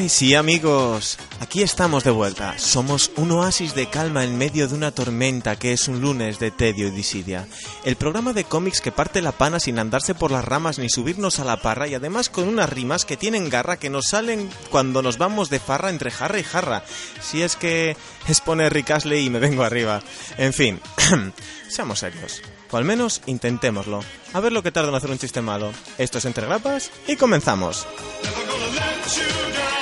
Ay, sí amigos, aquí estamos de vuelta. Somos un oasis de calma en medio de una tormenta que es un lunes de tedio y disidia. El programa de cómics que parte la pana sin andarse por las ramas ni subirnos a la parra y además con unas rimas que tienen garra que nos salen cuando nos vamos de farra entre jarra y jarra. Si es que es poner Rick y me vengo arriba. En fin, seamos serios. O al menos intentémoslo. A ver lo que tarda en hacer un chiste malo. Esto es Entre Grapas y comenzamos. Ay,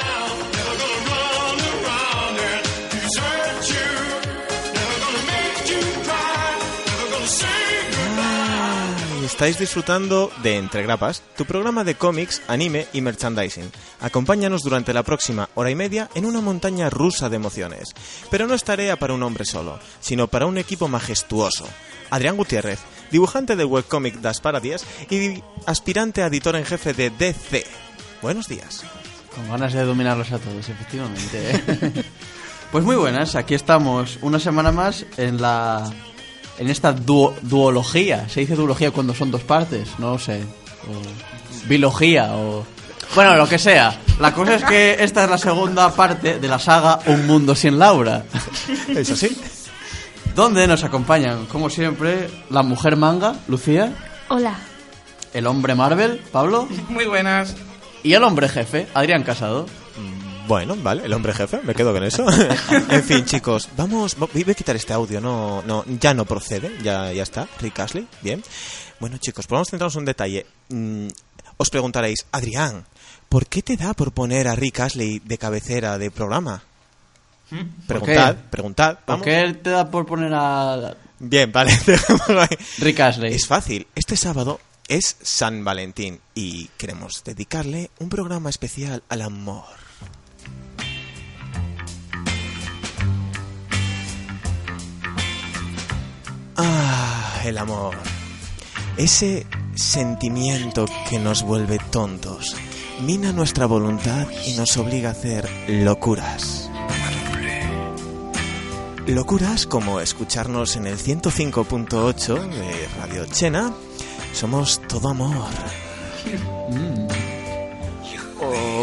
Estáis disfrutando de Entre Grapas, tu programa de cómics, anime y merchandising. Acompáñanos durante la próxima hora y media en una montaña rusa de emociones. Pero no es tarea para un hombre solo, sino para un equipo majestuoso. Adrián Gutiérrez, dibujante de webcomic Das Paradies y aspirante editor en jefe de DC. Buenos días. Con ganas de dominarlos a todos, efectivamente. ¿eh? pues muy buenas, aquí estamos una semana más en la en esta duo- duología. Se dice duología cuando son dos partes, no sé. O bilogía o bueno, lo que sea. La cosa es que esta es la segunda parte de la saga Un mundo sin Laura, ¿Es así? donde nos acompañan, como siempre, la mujer manga, Lucía, Hola. el hombre Marvel, Pablo, Muy buenas. y el hombre jefe, Adrián Casado. Bueno, vale, el hombre jefe, me quedo con eso. en fin, chicos, vamos, vo- voy a quitar este audio, no, no, ya no procede, ya, ya está, Rick Astley, bien. Bueno, chicos, pues vamos a centrarnos en un detalle. Mm, os preguntaréis, Adrián, ¿por qué te da por poner a Rick Astley de cabecera de programa? Preguntad, preguntad, ¿Por vamos. qué te da por poner a Bien, vale. Rick Astley? Es fácil. Este sábado es San Valentín y queremos dedicarle un programa especial al amor. Ah, el amor. Ese sentimiento que nos vuelve tontos, mina nuestra voluntad y nos obliga a hacer locuras. Locuras como escucharnos en el 105.8 de Radio Chena. Somos todo amor. O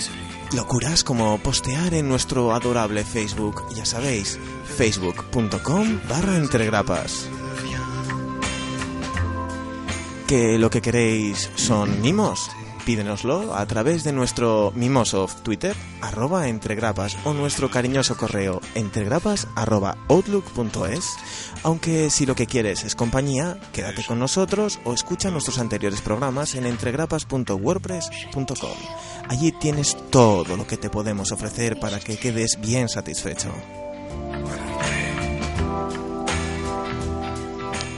locuras como postear en nuestro adorable Facebook. Ya sabéis, facebook.com barra entregrapas. Que lo que queréis son mimos. Pídenoslo a través de nuestro mimoso Twitter, arroba entregrapas, o nuestro cariñoso correo entregrapas arroba outlook.es. Aunque si lo que quieres es compañía, quédate con nosotros o escucha nuestros anteriores programas en entregrapas.wordpress.com. Allí tienes todo lo que te podemos ofrecer para que quedes bien satisfecho.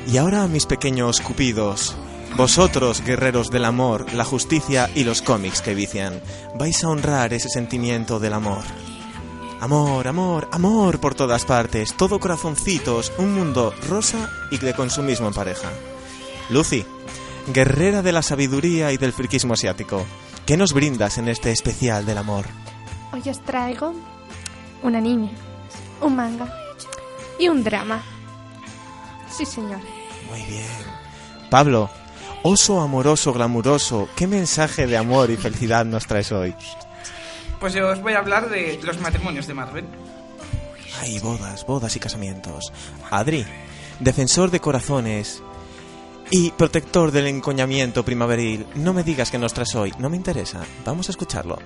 Y ahora, mis pequeños cupidos, vosotros, guerreros del amor, la justicia y los cómics que vician, vais a honrar ese sentimiento del amor. Amor, amor, amor por todas partes, todo corazoncitos, un mundo rosa y de consumismo en pareja. Lucy, guerrera de la sabiduría y del friquismo asiático, ¿qué nos brindas en este especial del amor? Hoy os traigo un anime, un manga y un drama. Sí, señor. Muy bien. Pablo, oso amoroso, glamuroso, ¿qué mensaje de amor y felicidad nos traes hoy? Pues yo os voy a hablar de los matrimonios de Marvel. Ay, bodas, bodas y casamientos. Adri, defensor de corazones y protector del encoñamiento primaveril, no me digas que nos traes hoy, no me interesa. Vamos a escucharlo.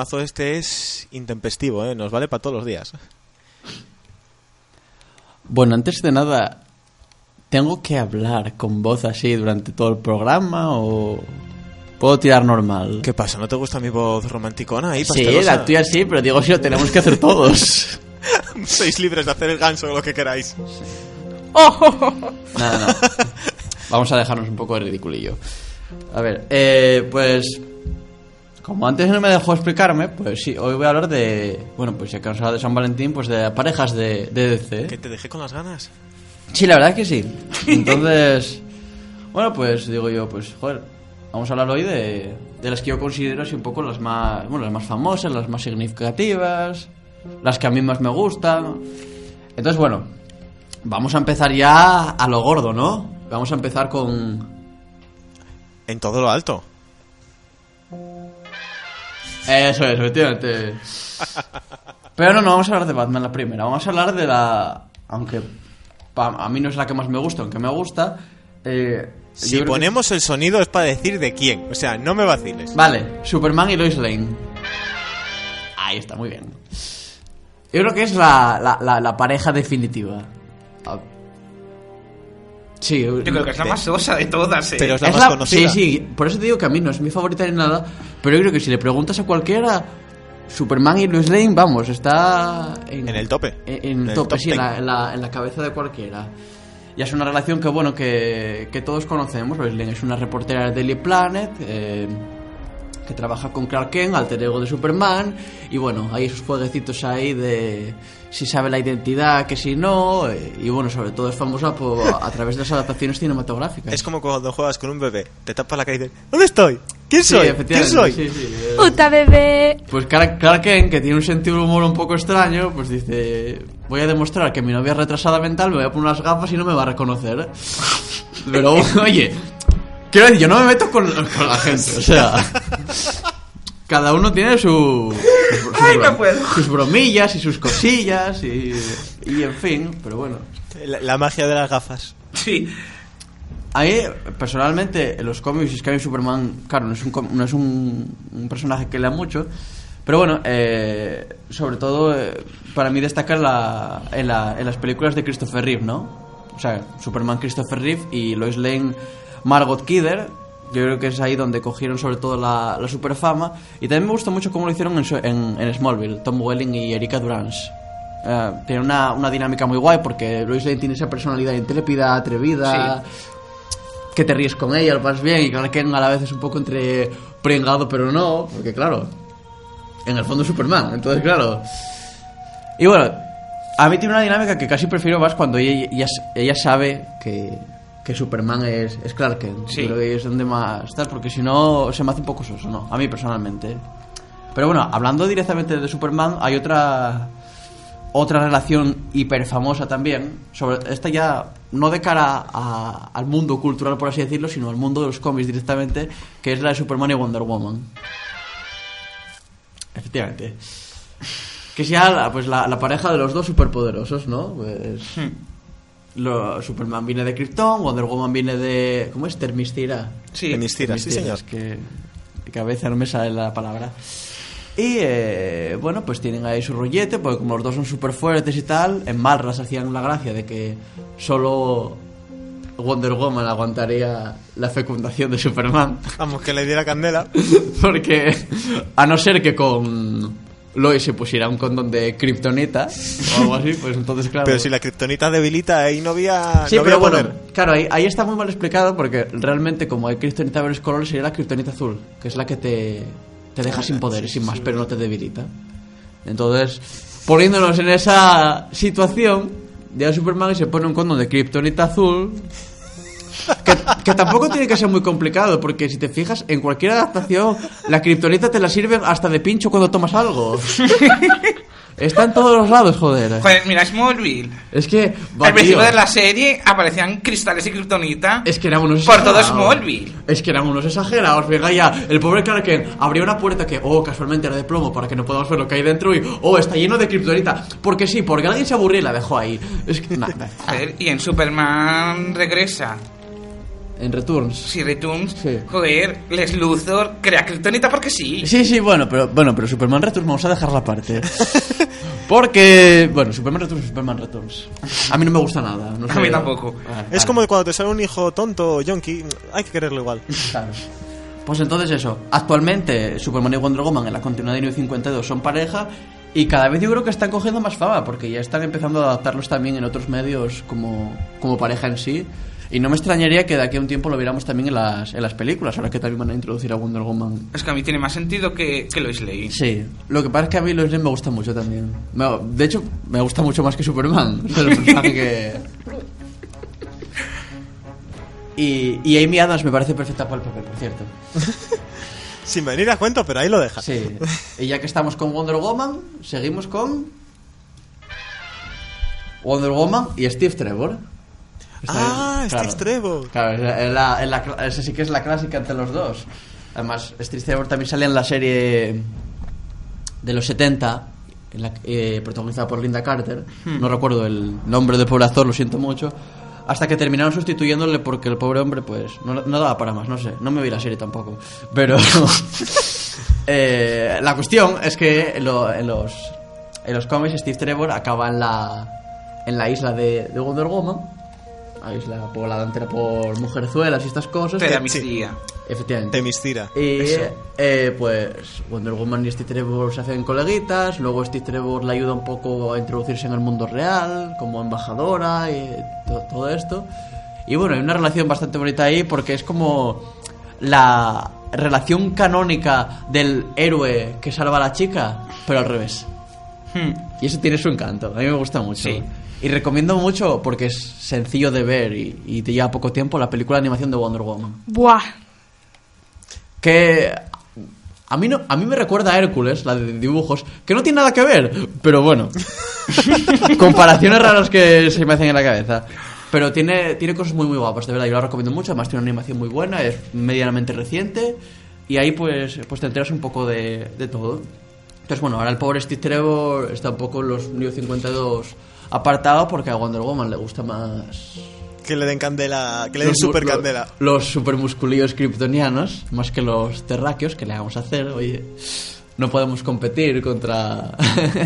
Temazo este es intempestivo, ¿eh? Nos vale para todos los días. Bueno, antes de nada, ¿tengo que hablar con voz así durante todo el programa o puedo tirar normal? ¿Qué pasa? ¿No te gusta mi voz romanticona ahí, Sí, la tuya sí, pero digo si lo tenemos que hacer todos. Sois libres de hacer el ganso o lo que queráis. Nada, nada. Vamos a dejarnos un poco de ridiculillo. A ver, eh, pues. Como antes no me dejó explicarme, pues sí, hoy voy a hablar de. Bueno, pues ya que de San Valentín, pues de parejas de, de DC. Que te dejé con las ganas. Sí, la verdad que sí. Entonces. bueno, pues digo yo, pues, joder, vamos a hablar hoy de, de las que yo considero así un poco las más. Bueno, las más famosas, las más significativas, las que a mí más me gustan. Entonces, bueno, vamos a empezar ya a lo gordo, ¿no? Vamos a empezar con. En todo lo alto. Eso es, efectivamente. Pero no, no vamos a hablar de Batman la primera. Vamos a hablar de la. Aunque a mí no es la que más me gusta, aunque me gusta. eh, Si que- ponemos el sonido es para decir de quién. O sea, no me vaciles. Vale, Superman y Lois Lane. Ahí está, muy bien. Yo creo que es la, la, la- la pareja definitiva. Sí, Yo creo que es la más sosa de todas, ¿eh? Pero es la es más la- conocida. Sí, sí, por eso te digo que a mí no es mi favorita ni nada, pero yo creo que si le preguntas a cualquiera, Superman y Lois Lane, vamos, está en, En el tope. En, en En el tope, top sí, en ten. la, en, la, en la cabeza de cualquiera. Y es una relación que, bueno, que, que todos conocemos. Lois Lane es una reportera de Daily Planet, eh, que trabaja con Clark Kent, alter ego de Superman, y bueno, hay esos jueguecitos ahí de si sabe la identidad, que si no, eh, y bueno, sobre todo es famosa por, a través de las adaptaciones cinematográficas. Es como cuando juegas con un bebé. Te tapas la cara y dices, ¿dónde estoy? ¿Quién Sí, soy? ¿Quién efectivamente, soy? sí, sí, eh. Puta bebé. Pues Clark, Clark Kent, que tiene un sentido del humor un poco extraño, pues dice, voy a demostrar que mi novia es retrasada mental, me voy a poner unas gafas y no me va a reconocer. Pero, oye, quiero decir, yo no me meto con, con la gente, o sea... Cada uno tiene su, sus, Ay, no puedo. sus bromillas y sus cosillas y, y en fin, pero bueno. La, la magia de las gafas. Sí. A mí, personalmente, en los cómics, es que a mí Superman, claro, no es un, com- no es un, un personaje que lea mucho, pero bueno, eh, sobre todo, eh, para mí destaca en, la, en, la- en las películas de Christopher Reeve, ¿no? O sea, Superman Christopher Reeve y Lois Lane Margot Kidder, yo creo que es ahí donde cogieron sobre todo la, la superfama, y también me gustó mucho cómo lo hicieron en, su- en, en Smallville, Tom Welling y Erika Durance. Eh, tiene una, una dinámica muy guay porque Lois Lane tiene esa personalidad intrépida, atrevida, que te ríes con ella, lo pasas bien, y Clark Kent a la vez es un poco entre pringado, pero no, porque claro, en el fondo es Superman, entonces claro. Y bueno, a mí tiene una dinámica que casi prefiero más cuando ella, ella, ella sabe que, que Superman es, es Clark Kent. Sí. Creo que es donde más tal, porque si no se me hace un poco soso, ¿no? A mí personalmente. Pero bueno, hablando directamente de Superman, hay otra otra relación hiper famosa también, sobre esta ya no de cara a- al mundo cultural por así decirlo, sino al mundo de los cómics directamente, que es la de Superman y Wonder Woman. Efectivamente. Que sea la, pues la, la pareja de los dos superpoderosos, ¿no? Pues lo- Superman viene de Krypton, Wonder Woman viene de ¿cómo es? Termistira. Sí. De mis tiras, sí, señor. Es que de cabeza no me sale la palabra. Y eh, bueno, pues tienen ahí su rollete, porque como los dos son súper fuertes y tal, en Malras hacían la gracia de que solo Wonder Woman aguantaría la fecundación de Superman. Vamos, que le diera candela. Porque a no ser que con Lois se pusiera un condón de kriptonita o algo así, pues entonces claro. Pero si la kriptonita debilita, ahí no había, Sí, no pero había bueno, poder. claro, ahí, ahí está muy mal explicado porque realmente como hay kriptonita de varios colores sería la kriptonita azul, que es la que te, te deja sin poderes, sin más, pero no te debilita. Entonces, poniéndonos en esa situación, llega Superman y se pone un condón de kriptonita azul. Que, que tampoco tiene que ser muy complicado, porque si te fijas, en cualquier adaptación, la kriptonita te la sirven hasta de pincho cuando tomas algo. Está en todos los lados, joder. Joder, mira, Smallville. Es que. va, Al principio tío. de la serie aparecían cristales y kriptonita. Es que eran unos Por todo. Smallville. Es que eran unos exagerados. Venga ya, el pobre Clark Kent abrió una puerta que, oh, casualmente era de plomo para que no podamos ver lo que hay dentro y, oh, está lleno de kriptonita. Porque sí, porque alguien se aburrió y la dejó ahí. Es que, nada. Joder, y en Superman regresa. En Returns. Si Returns, Sí. joder, Les Luthor crea Kryptonita porque sí. Sí, sí, bueno, pero bueno, pero Superman Returns vamos a dejarla aparte. Porque, bueno, Superman Returns y Superman Returns. A mí no me gusta nada. no A sé. mí tampoco. Vale, Es vale. como cuando te sale un hijo tonto o yonki, hay que quererlo igual. Claro. Pues entonces eso, actualmente Superman y Wonder Woman en la continuidad de New 52 son pareja y cada vez yo creo que están cogiendo más fama porque ya están empezando a adaptarlos también en otros medios como, como pareja en sí. Y no me extrañaría que de aquí a un tiempo lo viéramos también en las, en las películas, ahora que también van a introducir a Wonder Woman. Es que a mí tiene más sentido que, que Lois Lane. Sí, lo que pasa es que a mí Lois Lane me gusta mucho también. Me- de hecho, me gusta mucho más que Superman. Es el personaje que... Y, y Amy Adams me parece perfecta para el papel, por cierto. Sin venir a cuento, pero ahí lo dejas. Sí. Y ya que estamos con Wonder Woman, seguimos con Wonder Woman y Steve Trevor. Está Ah, Steve Trevor. Claro, es la- es la- es la cla- esa sí que es la clásica entre los dos. Además, Steve Trevor también salía en la serie de los 70, en la, eh, protagonizada por Linda Carter. No recuerdo el nombre del pobre actor, lo siento mucho. Hasta que terminaron sustituyéndole porque el pobre hombre, pues, no, no daba para más, no sé. No me vi la serie tampoco. Pero. eh, la cuestión es que en, lo- en los, en los cómics Steve Trevor acaba en la, en la isla de, de Wonder Woman. La isla poblada entera por mujerzuelas y estas cosas. Te da Sí. amnistía. Efectivamente. De Mistira. Y eh, pues Wonder Woman y Steve Trevor se hacen coleguitas, luego Steve Trevor le ayuda un poco a introducirse en el mundo real, como embajadora y to- todo esto. Y bueno, hay una relación bastante bonita ahí porque es como la relación canónica del héroe que salva a la chica, pero al revés. Hmm. Y eso tiene su encanto, a mí me gusta mucho. Sí. Y recomiendo mucho porque es sencillo de ver y, y te lleva poco tiempo la película de animación de Wonder Woman. Buah. que a mí no a mí me recuerda a Hércules la de dibujos que no tiene nada que ver pero bueno. Comparaciones raras que se me hacen en la cabeza. Pero tiene tiene cosas muy muy guapas de verdad yo la recomiendo mucho. Además tiene una animación muy buena es medianamente reciente. Y ahí pues pues te enteras un poco de, de todo. Entonces bueno ahora el pobre Steve Trevor está un poco en los New 52 apartado porque a Wonder Woman le gusta más Que le den candela, que le den los super lo- candela. Los supermusculillos kryptonianos, más que los terráqueos, que le vamos a hacer? Oye, no podemos competir contra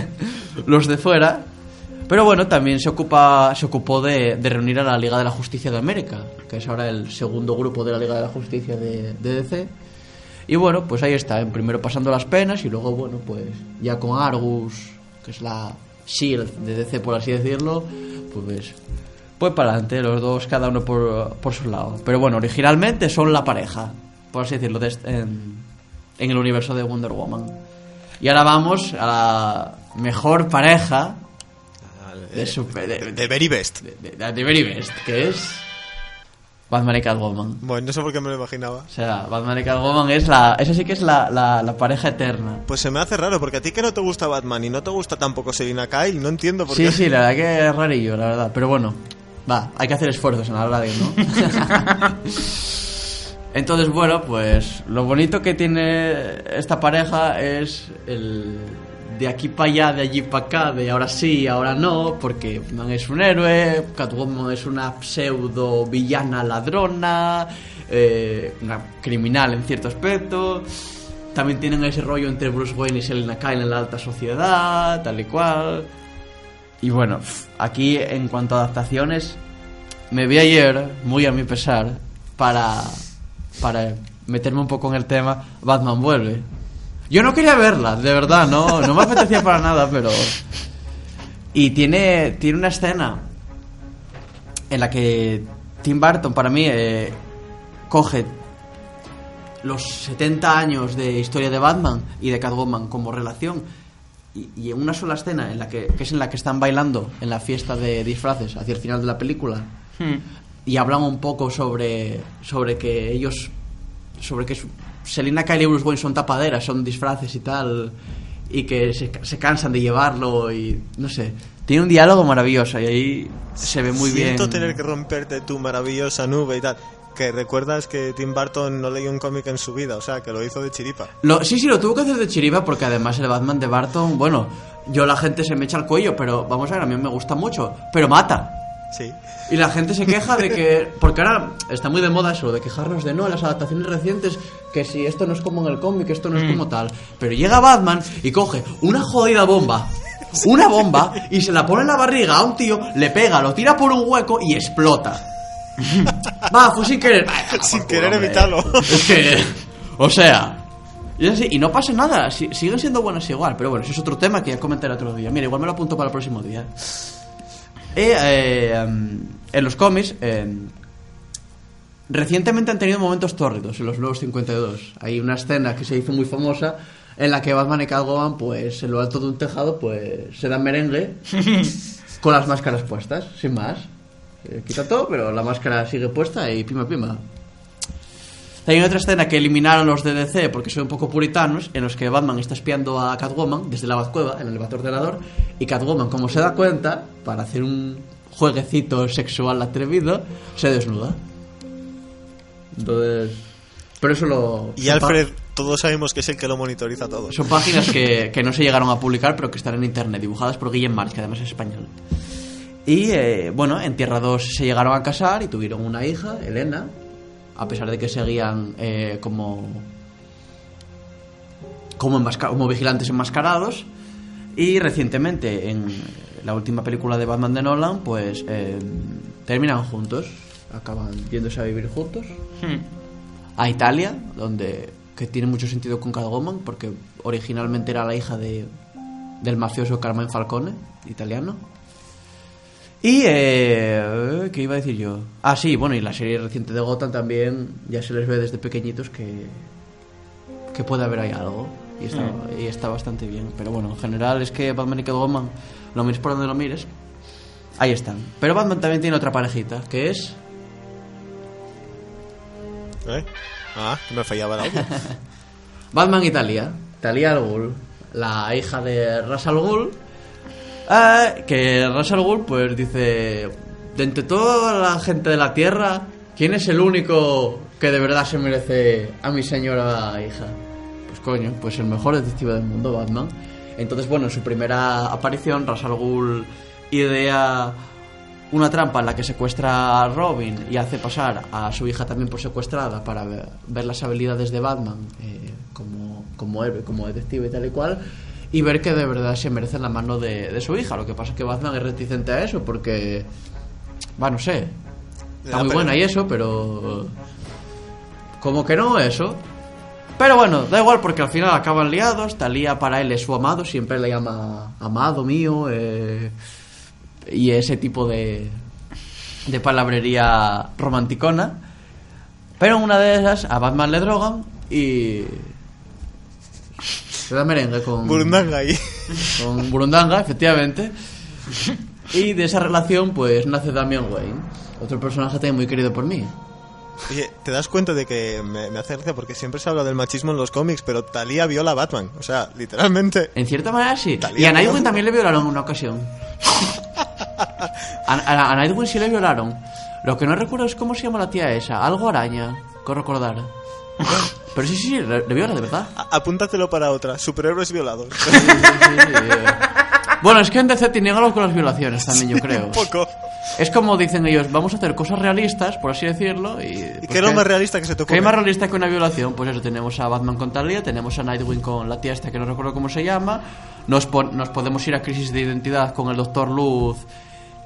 los de fuera. Pero bueno, también se ocupa se ocupó de, de reunir a la Liga de la Justicia de América, que es ahora el segundo grupo de la Liga de la Justicia de, de DC. Y bueno, pues ahí está, primero pasando las penas y luego, bueno, pues ya con Argus, que es la SHIELD de DC, por así decirlo, pues pues para adelante, los dos cada uno por, por su lado. Pero bueno, originalmente son la pareja, por así decirlo, de este- en, en el universo de Wonder Woman. Y ahora vamos a la mejor pareja de, super- de, De, Very Best. de- de Very Best, que es Batman y Catwoman. Bueno, no sé por qué me lo imaginaba. O sea, Batman y Catwoman es la... Esa sí que es la, la, la pareja eterna. Pues se me hace raro, porque a ti que no te gusta Batman y no te gusta tampoco Selina Kyle, no entiendo por Sí, qué. sí, la verdad que es rarillo, la verdad. Pero bueno, va, hay que hacer esfuerzos en la radio, ¿no? Entonces, bueno, pues lo bonito que tiene esta pareja es el de aquí para allá, de allí para acá, de ahora sí, ahora no, porque Batman es un héroe, Catwoman es una pseudo villana ladrona, eh, una criminal en cierto aspecto. También tienen ese rollo entre Bruce Wayne y Selena Kyle en la alta sociedad, tal y cual. Y bueno, aquí en cuanto a adaptaciones, me vi ayer, muy a mi pesar, para, para meterme un poco en el tema, Batman vuelve. Yo no quería verla, de verdad, no, no me apetecía para nada, pero... Y tiene, tiene una escena en la que Tim Burton, para mí, eh, coge los 70 años de historia de Batman y de Catwoman como relación y, en una sola escena en la que, que es en la que están bailando en la fiesta de disfraces hacia el final de la película Hmm. y hablan un poco sobre sobre que ellos sobre que su- Selina Kyle y Bruce Wayne son tapaderas son disfraces y tal y que se, se cansan de llevarlo y no sé tiene un diálogo maravilloso y ahí se ve muy Siento bien tener que romperte tu maravillosa nube y tal. Que recuerdas que Tim Burton no leyó un cómic en su vida, o sea, que lo hizo de chiripa. Lo- sí, sí, lo tuvo que hacer de chiripa porque además el Batman de Barton, bueno, yo la gente se me echa al cuello, pero vamos a ver, a mí me gusta mucho, pero mata. Sí. Y la gente se queja de que. Porque ahora está muy de moda eso, de quejarnos de no, las adaptaciones recientes, que si esto no es como en el cómic, esto no es como tal. Pero llega Batman y coge una jodida bomba. Una bomba y se la pone en la barriga a un tío, le pega, lo tira por un hueco y explota. Va, fue sin querer. Ay, Sin querer hombre. evitarlo. Es que. O sea. Y, es así, y no pasa nada, si- siguen siendo buenas igual, pero bueno, ese es otro tema que ya comentaré otro día. Mira, igual me lo apunto para el próximo día. Y, eh, en los cómics, em, recientemente han tenido momentos tórridos en los nuevos 52. Hay una escena que se hizo muy famosa en la que Batman y Catwoman, pues en lo alto de un tejado, pues se dan merengue con las máscaras puestas, sin más. Eh, quita todo, pero la máscara sigue puesta y pima pima. Hay otra escena que eliminaron los de DC porque son un poco puritanos, en los que Batman está espiando a Catwoman desde la Batcueva, en el Batordenador, y Catwoman, como se da cuenta, para hacer un jueguecito sexual atrevido, se desnuda. Entonces... Pero eso lo... Y Alfred, todos sabemos que es el que lo monitoriza todo. Son páginas que, que no se llegaron a publicar, pero que están en internet, dibujadas por Guillem March, que además es español. Y eh, bueno, en Tierra 2 se llegaron a casar y tuvieron una hija, Elena, a pesar de que seguían eh, como, como, enmasca- como vigilantes enmascarados. Y recientemente, en la última película de Batman de Nolan, pues eh, terminan juntos, acaban yéndose a vivir juntos Hmm. a Italia, donde que tiene mucho sentido con Catwoman, porque originalmente era la hija de, del mafioso Carmen Falcone, italiano. Y, eh, ¿qué iba a decir yo? Ah, sí, bueno, y la serie reciente de Gotham también ya se les ve desde pequeñitos que, que puede haber ahí algo. Y está, y está bastante bien. Pero bueno, en general es que Batman y Catwoman, lo mires por donde lo mires, ahí están. Pero Batman también tiene otra parejita, que es ¿Eh? Ah, que me fallaba el audio. Batman y Talia. Talia al Ghul, la hija de Ras al Ghul. Eh, que Ras al Ghul, pues dice: De entre toda la gente de la tierra, ¿quién es el único que de verdad se merece a mi señora hija? Pues coño, pues el mejor detective del mundo, Batman. Entonces, bueno, en su primera aparición, Ras al Ghul idea una trampa en la que secuestra a Robin y hace pasar a su hija también por secuestrada para ver, ver las habilidades de Batman eh, como, como héroe, como detective y tal y cual, y ver que de verdad se merece la mano de, de su hija. Lo que pasa es que Batman es reticente a eso porque, va, no sé, está muy buena y eso, pero como que no eso. Pero bueno, da igual porque al final acaban liados. Talía para él es su amado, siempre le llama amado mío. eh, y ese tipo de, de palabrería romanticona. Pero en una de esas a Batman le drogan y. Se da merengue con. Burundanga ahí. Con Burundanga, efectivamente. Y de esa relación, pues nace Damian Wayne, otro personaje también muy querido por mí. Oye, ¿te das cuenta de que me, me hace gracia porque siempre se habla del machismo en los cómics, pero Talía viola a Batman? O sea, literalmente. En cierta manera sí. Y a Nightwing también le violaron en una ocasión. A, a- a Nightwing sí le violaron. Lo que no recuerdo es cómo se llama la tía esa. Algo araña, que recordar. Pero sí, sí, sí, le, le viola, de verdad. A- apúntatelo para otra. Superhéroes violados. Sí, sí, sí. Bueno, es que en DC tienen algo con las violaciones también, yo creo. Un poco. Es como dicen ellos, vamos a hacer cosas realistas, por así decirlo. ¿Y, ¿Y pues, qué es lo más realista que se te ¿Qué ocurre? hay más realista que una violación? Pues eso, tenemos a Batman con Talia, tenemos a Nightwing con la tía esta que no recuerdo cómo se llama, nos, nos podemos ir a Crisis de Identidad con el Doctor Luz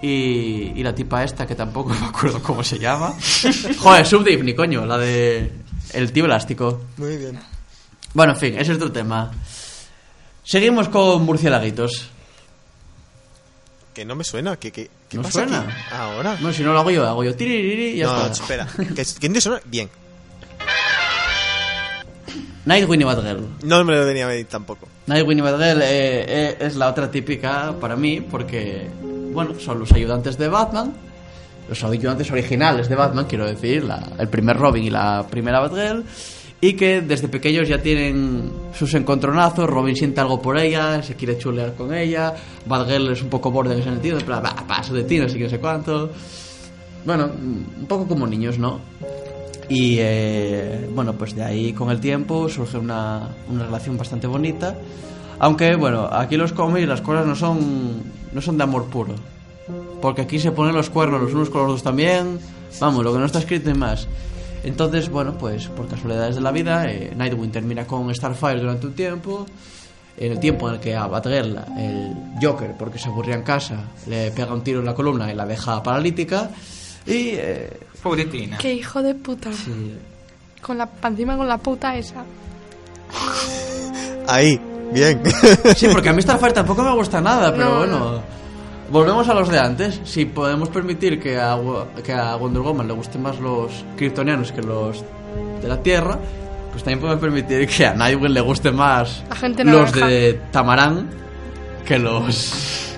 y, y la tipa esta que tampoco me acuerdo cómo se llama. Joder, Subdivni, coño, la de el tío elástico. Muy bien. Bueno, en fin, ese es otro tema. Seguimos con murciélaguitos. Que no me suena. ¿Qué, qué, qué ¿No pasa suena? aquí? Ahora. No, si no lo hago yo, hago yo tiririri y ya no, está. espera. ¿Que- ¿Quién te suena? Bien. Nightwing y Batgirl. No me lo venía a venir tampoco. Nightwing y Batgirl eh, eh, es la otra típica para mí porque, bueno, son los ayudantes de Batman, los ayudantes originales de Batman, quiero decir, la- el primer Robin y la primera Batgirl, y que desde pequeños ya tienen sus encontronazos, Robin siente algo por ella, se quiere chulear con ella, Batgirl es un poco borde en ese sentido, en plan, "Bah, paso de ti, no sé qué, no sé cuánto. Bueno, un poco como niños, ¿no? Y eh, bueno, pues de ahí con el tiempo surge una, una relación bastante bonita. Aunque bueno, aquí los cómics las cosas no son, no son de amor puro. Porque aquí se ponen los cuernos los unos con los dos también. Vamos, lo que no está escrito y más. Entonces, bueno, pues por casualidades de la vida, eh, Nightwing termina con Starfire durante un tiempo. En el tiempo en el que a Batgirl, el Joker, porque se aburría en casa, le pega un tiro en la columna y la deja paralítica. Y. eh, Pobretina. Qué hijo de puta. sí, Con la, encima con la puta esa. Ahí, bien. Sí, porque a mí Starfire tampoco me gusta nada, pero No, bueno. Volvemos a los de antes. Si podemos permitir que a, que a Wonder Woman le gusten más los kryptonianos que los de la Tierra, pues también podemos permitir que a Nightwing le guste más los de Tamarán que los.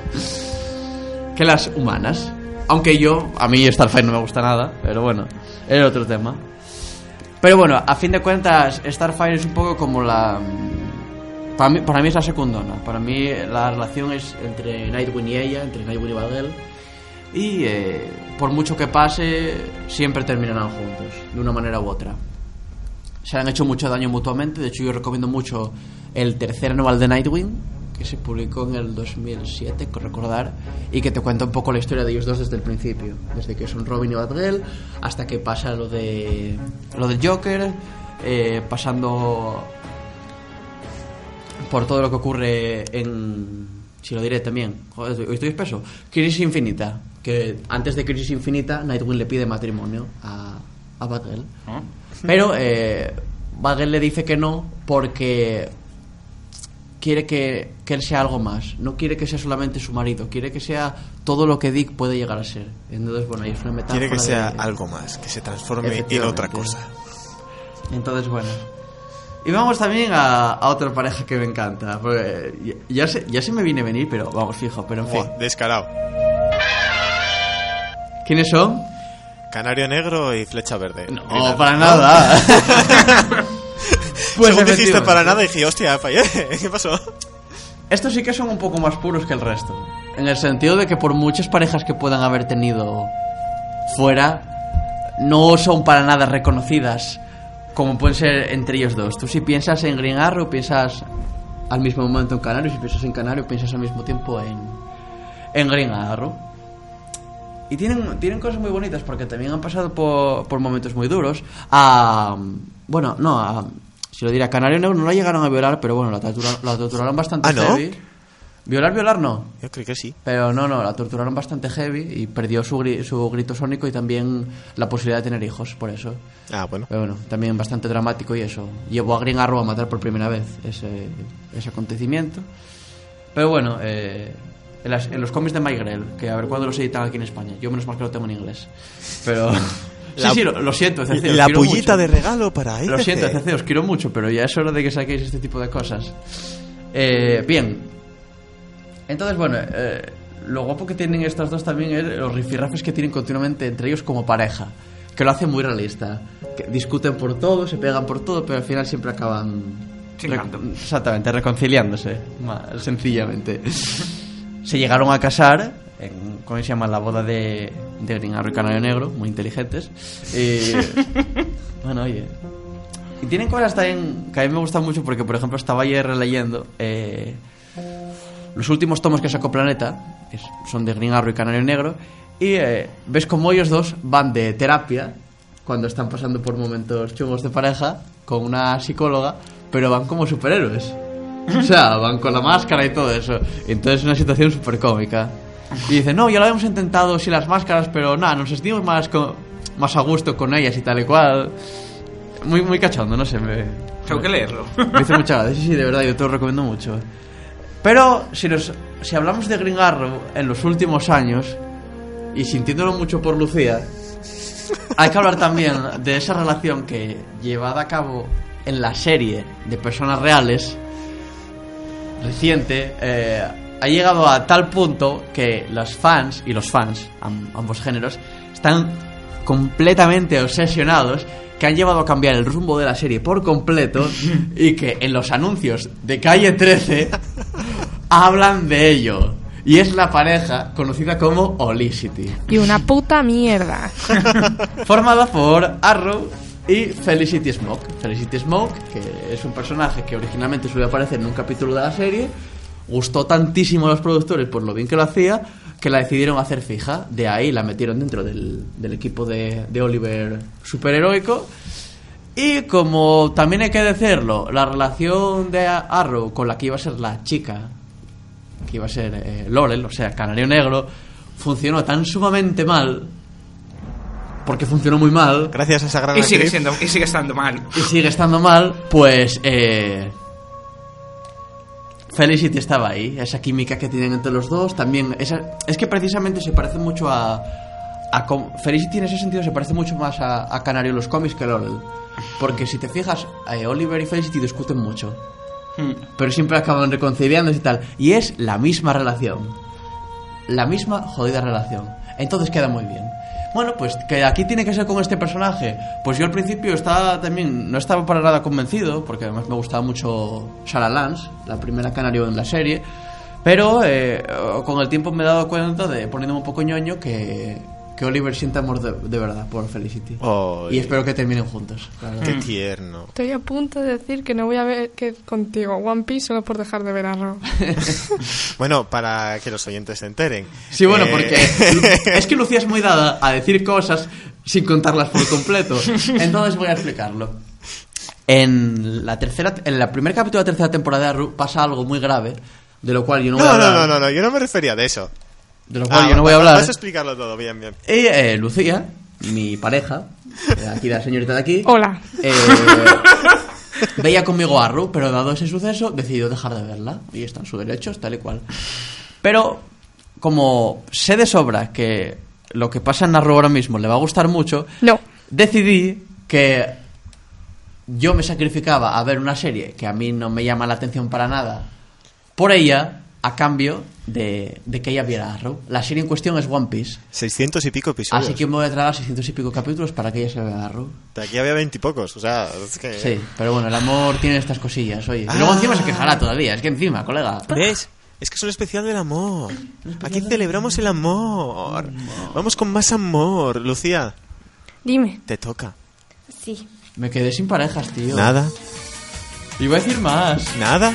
que las humanas. Aunque yo, a mí Starfire no me gusta nada, pero bueno, era otro tema. Pero bueno, a fin de cuentas, Starfire es un poco como la. Para mí, para mí es la secundona. Para mí la relación es entre Nightwing y ella, entre Nightwing y Bagel. Y eh, por mucho que pase, siempre terminarán juntos, de una manera u otra. Se han hecho mucho daño mutuamente. De hecho, yo recomiendo mucho el tercer anual de Nightwing, que se publicó en el 2007, con recordar, y que te cuenta un poco la historia de ellos dos desde el principio, desde que son Robin y Batgirl hasta que pasa lo de lo del Joker, eh, pasando por todo lo que ocurre en si lo diré también, joder, hoy estoy espeso, Crisis Infinita, que antes de Crisis Infinita Nightwing le pide matrimonio a, a Batgirl. ¿No? Pero eh, Bagel le dice que no porque quiere que, que él sea algo más. No quiere que sea solamente su marido. Quiere que sea todo lo que Dick puede llegar a ser. Entonces, bueno, ahí es una metáfora. Quiere que sea de- algo más, que se transforme en otra cosa. Entonces, bueno. Y vamos también a, a otra pareja que me encanta. Porque ya, se, ya se me viene a venir, pero vamos, fijo. Pero en fin. Buah, descarado. ¿Quiénes son? Canario negro y flecha verde. No, para nada. Pues Según dijiste para nada, dije, hostia, fallé. ¿Qué pasó? Estos sí que son un poco más puros que el resto. En el sentido de que por muchas parejas que puedan haber tenido fuera, no son para nada reconocidas como pueden ser entre ellos dos. Tú si piensas en Green Arrow, piensas al mismo momento en Canario, si piensas en Canario, piensas al mismo tiempo en, en Green Arrow. Y tienen, tienen cosas muy bonitas porque también han pasado por, por momentos muy duros. A, bueno, no, a, si lo diría, Canario Negro no la llegaron a violar, pero bueno, la, tortura- la torturaron bastante ¿Ah, no? heavy. Violar, violar no. Yo creo que sí. Pero no, no, la torturaron bastante heavy y perdió su, gri- su grito sónico y también la posibilidad de tener hijos, por eso. Ah, bueno. Pero bueno, también bastante dramático y eso. Llevó a Green Arrow a matar por primera vez ese, ese acontecimiento. Pero bueno, eh, en, las- en los cómics de Mike Grell, que a ver cuándo los editan aquí en España. Yo menos mal que lo tengo en inglés. Pero... sí, La- sí, lo, lo siento, os La pullita mucho. de regalo para Lo ICC. siento, ECC, os quiero mucho, pero ya es hora de que saquéis este tipo de cosas. Eh, bien. Entonces, bueno, eh, lo guapo que tienen estas dos también es los rifirrafes que tienen continuamente entre ellos como pareja. Que lo hace muy realista. Que discuten por todo, se pegan por todo, pero al final siempre acaban... Chingando. rec- exactamente, reconciliándose. Más sencillamente. se llegaron a casar en, ¿cómo se llama? La boda de, de Green Arrow y Canario Negro, muy inteligentes. Y, bueno, oye. Y tienen cosas también que a mí me gustan mucho porque, por ejemplo, estaba ayer releyendo eh, los últimos tomos que sacó Planeta, que son de Green Arrow y Canario Negro, y eh, ves como ellos dos van de terapia cuando están pasando por momentos chungos de pareja con una psicóloga, pero van como superhéroes. O sea, van con la máscara y todo eso. Entonces es una situación súper cómica. Y dice, no, ya lo habíamos intentado sin las máscaras, pero nada, nos sentimos más, co- más a gusto con ellas y tal y cual. Muy, muy cachondo, no sé, me, Tengo que leerlo. me hizo mucha gracia. Sí, sí, de verdad, yo te lo recomiendo mucho. Pero si, nos, si hablamos de Green Arrow en los últimos años, y sintiéndolo mucho por Lucía, hay que hablar también de esa relación que, llevada a cabo en la serie de personas reales, reciente, eh, ha llegado a tal punto que los fans, y los fans, am- ambos géneros, están completamente obsesionados que han llevado a cambiar el rumbo de la serie por completo y que en los anuncios de Calle 13 hablan de ello. Y es la pareja conocida como Olicity, Y una puta mierda. formada por Arrow y Felicity Smoke. Felicity Smoke, que es un personaje que originalmente suele aparecer en un capítulo de la serie, gustó tantísimo a los productores por lo bien que lo hacía, que la decidieron hacer fija. De ahí la metieron dentro del, del equipo de, de Oliver superheroico. Y como también hay que decirlo, la relación de Arrow con la que iba a ser la chica, que iba a ser eh, Laurel, o sea, Canario Negro, funcionó tan sumamente mal, porque funcionó muy mal, Gracias a esa gran Y sigue siendo, y sigue estando mal. y sigue estando mal, pues eh, Felicity estaba ahí, esa química que tienen entre los dos, también esa, es que precisamente se parece mucho a, a Felicity en ese sentido se parece mucho más a, a Canario en los cómics que Laurel, porque si te fijas, eh, Oliver y Felicity discuten mucho, Hmm. pero siempre acaban reconciliándose y tal, y es la misma relación, la misma jodida relación, entonces queda muy bien. Bueno, pues que aquí tiene que ser con este personaje. Pues yo al principio estaba también, no estaba para nada convencido, porque además me gustaba mucho Sarah Lance, la primera canario en la serie. Pero eh, con el tiempo me he dado cuenta de, poniéndome un poco ñoño, que, que Oliver siente amor de, de verdad por Felicity. Ay. Y espero que terminen juntos. la verdad. Qué tierno. Estoy a punto de decir que no voy a ver que contigo One Piece solo por dejar de ver a Arrow. Bueno, para que los oyentes se enteren. Sí, bueno, Eh, porque es que Lucía es muy dada a decir cosas sin contarlas por completo. Entonces voy a explicarlo. En la tercera, en la primer capítulo de la tercera temporada de Arrow pasa algo muy grave, de lo cual yo no voy a No, no, no, no, no, yo no me refería de eso. De lo cual Ah, yo no voy a hablar. Vas a explicarlo todo, bien, bien. Y eh, Lucía, mi pareja, eh, aquí la señorita de aquí, Hola. eh, veía conmigo a Arrow, pero dado ese suceso decidió dejar de verla. Y está en su derecho, tal y cual. Pero, como sé de sobra que lo que pasa en Arrow ahora mismo le va a gustar mucho, No. decidí que yo me sacrificaba a ver una serie que a mí no me llama la atención para nada por ella a cambio de, de que ella viera Arrow. La serie en cuestión es One Piece. 600 y pico episodios. Así que me voy a tragar 600 y pico capítulos para que ella se vea Arrow. De aquí había 20 y pocos, o sea, es que... Sí, pero bueno, el amor tiene estas cosillas, oye. Ah. Y luego encima se quejará todavía, es que encima, colega. ¿Ves? Es que es un especial del amor. Aquí celebramos el amor. Vamos con más amor. Lucía, Dime. te toca. Sí. Me quedé sin parejas, tío. Nada, Iba a decir más. nada.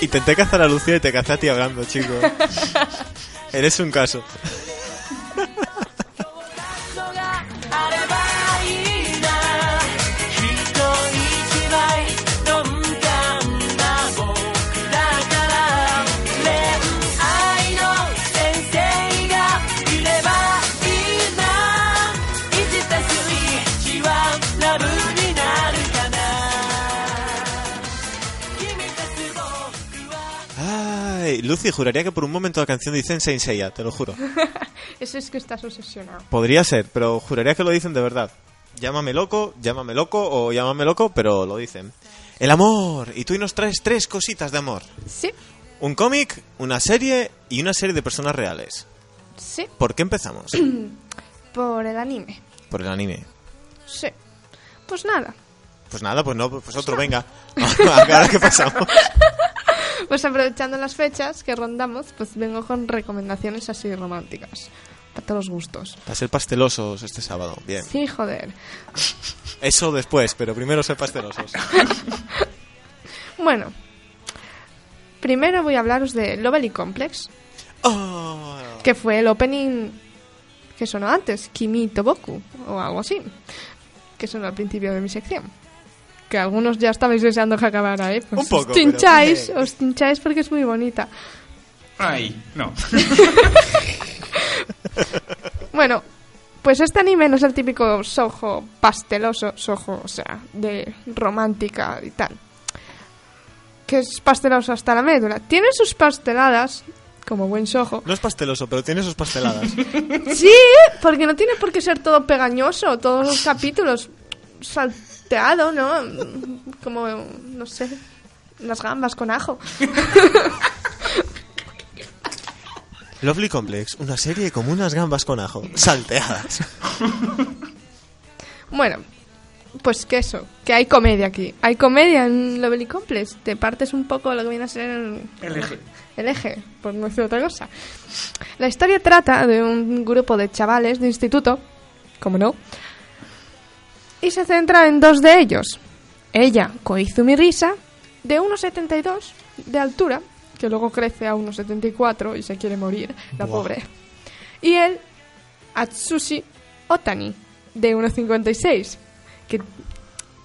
Intenté cazar a Lucía y te cazé a ti hablando, chico. Eres un caso. Lucy, juraría que por un momento la canción dicen Saint Seiya, te lo juro. Eso es que estás obsesionado. Podría ser, pero juraría que lo dicen de verdad. Llámame loco, llámame loco o llámame loco, pero lo dicen. El amor. Y tú hoy nos traes tres cositas de amor. Sí, Un cómic, una serie y una serie de personas reales. sí, ¿Por qué empezamos? por el anime. Por el anime. Sí. Pues nada. Pues nada, pues no, pues otro, venga. Ahora qué pasamos. Pues aprovechando las fechas que rondamos, pues vengo con recomendaciones así románticas. Para todos los gustos. A ser pastelosos este sábado. Bien. Sí, joder. Eso después, pero primero ser pastelosos. Bueno. Primero voy a hablaros de Lovely Complex, Oh. que fue el opening que sonó antes, Kimi Toboku, o algo así, que sonó al principio de mi sección. Que algunos ya estabais deseando que acabara, ¿eh? Pues Un poco, Os chincháis, pero- os chincháis porque es muy bonita. Ay, no. Bueno, pues este anime no es el típico sojo pasteloso, sojo, o sea, de romántica y tal. Que es pasteloso hasta la médula. Tiene sus pasteladas, como buen sojo. No es pasteloso, pero tiene sus pasteladas. Sí, porque no tiene por qué ser todo pegañoso, todos los capítulos salteado, ¿no? Como, no sé, las gambas con ajo. Lovely Complex, una serie como unas gambas con ajo, salteadas. Bueno, pues que eso, que hay comedia aquí. Hay comedia en Lovely Complex. Te partes un poco lo que viene a ser el, El eje. el eje, por no decir otra cosa. La historia trata de un grupo de chavales de instituto, como no, y se centra en dos de ellos. Ella, Koizumi Risa, de 1,72 de altura, que luego crece a 1,74 y se quiere morir, la Buah. pobre. Y él, Atsushi Otani, de 1,56, que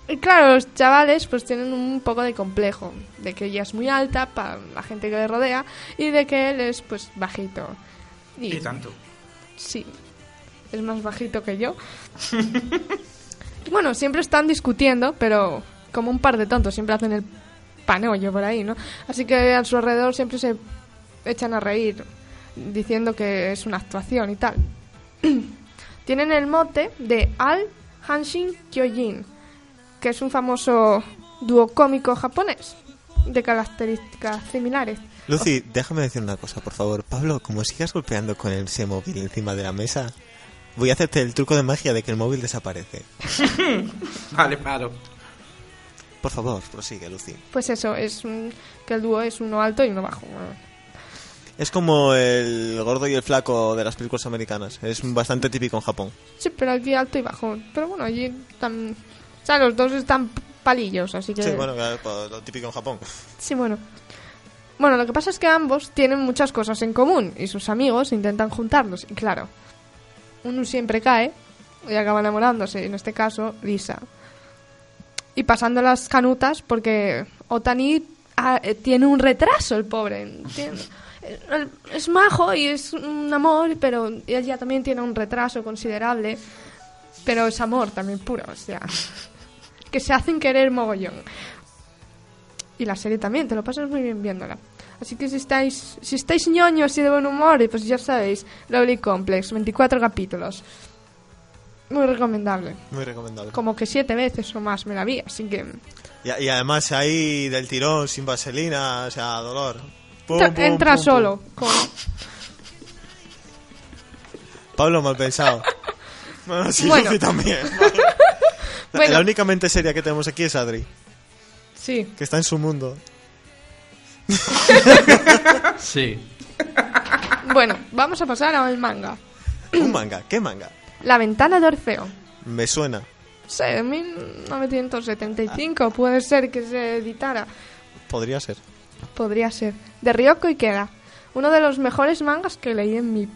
y claro, los chavales pues tienen un poco de complejo de que ella es muy alta para la gente que le rodea y de que él es pues bajito. Y tanto. Sí, es más bajito que yo. bueno, siempre están discutiendo, pero como un par de tontos, siempre hacen el panollo por ahí, ¿no? Así que a su alrededor siempre se echan a reír diciendo que es una actuación y tal. Tienen el mote de Al Hanshin Kyojin, que es un famoso dúo cómico japonés de características similares. Lucy, déjame decir una cosa, por favor. Pablo, como sigas golpeando con ese móvil encima de la mesa, voy a hacerte el truco de magia de que el móvil desaparece. Vale, paro. Por favor, prosigue, Lucy. Pues eso, es un- que el dúo es uno alto y uno bajo. Es como el gordo y el flaco de las películas americanas. Es bastante típico en Japón. Sí, pero aquí alto y bajo. Pero bueno, allí están... O sea, los dos están palillos, así que... Sí, bueno, claro, pues, lo típico en Japón. Sí, bueno. Bueno, lo que pasa es que ambos tienen muchas cosas en común y sus amigos intentan juntarlos. Y claro, uno siempre cae y acaba enamorándose, en este caso, Lisa. Y pasando las canutas porque Otani ah, eh, tiene un retraso, el pobre. Tiene- es majo y es un amor, pero ella también tiene un retraso considerable. Pero es amor también puro, o sea, que se hacen querer mogollón. Y la serie también, te lo pasas muy bien viéndola. Así que si estáis, si estáis ñoños y de buen humor, pues ya sabéis, Lovely Complex, 24 capítulos. Muy recomendable. Muy recomendable. Como que siete veces o más me la vi, así que... Y, y además ahí del tirón, sin vaselina, o sea, dolor. Pum, Entra, pum, entra pum, solo. Con... Pablo, mal pensado. Bueno, sí, Bueno. También. Bueno. La única mente seria que tenemos aquí es Adri, Sí. que está en su mundo. Sí. Bueno, vamos a pasar al manga. Un manga, ¿qué manga? La ventana de Orfeo. Me suena. Sí, en 1975 puede ser que se editara. Podría ser. Podría ser. De Ryoko Ikeda. Uno de los mejores mangas que leí en mi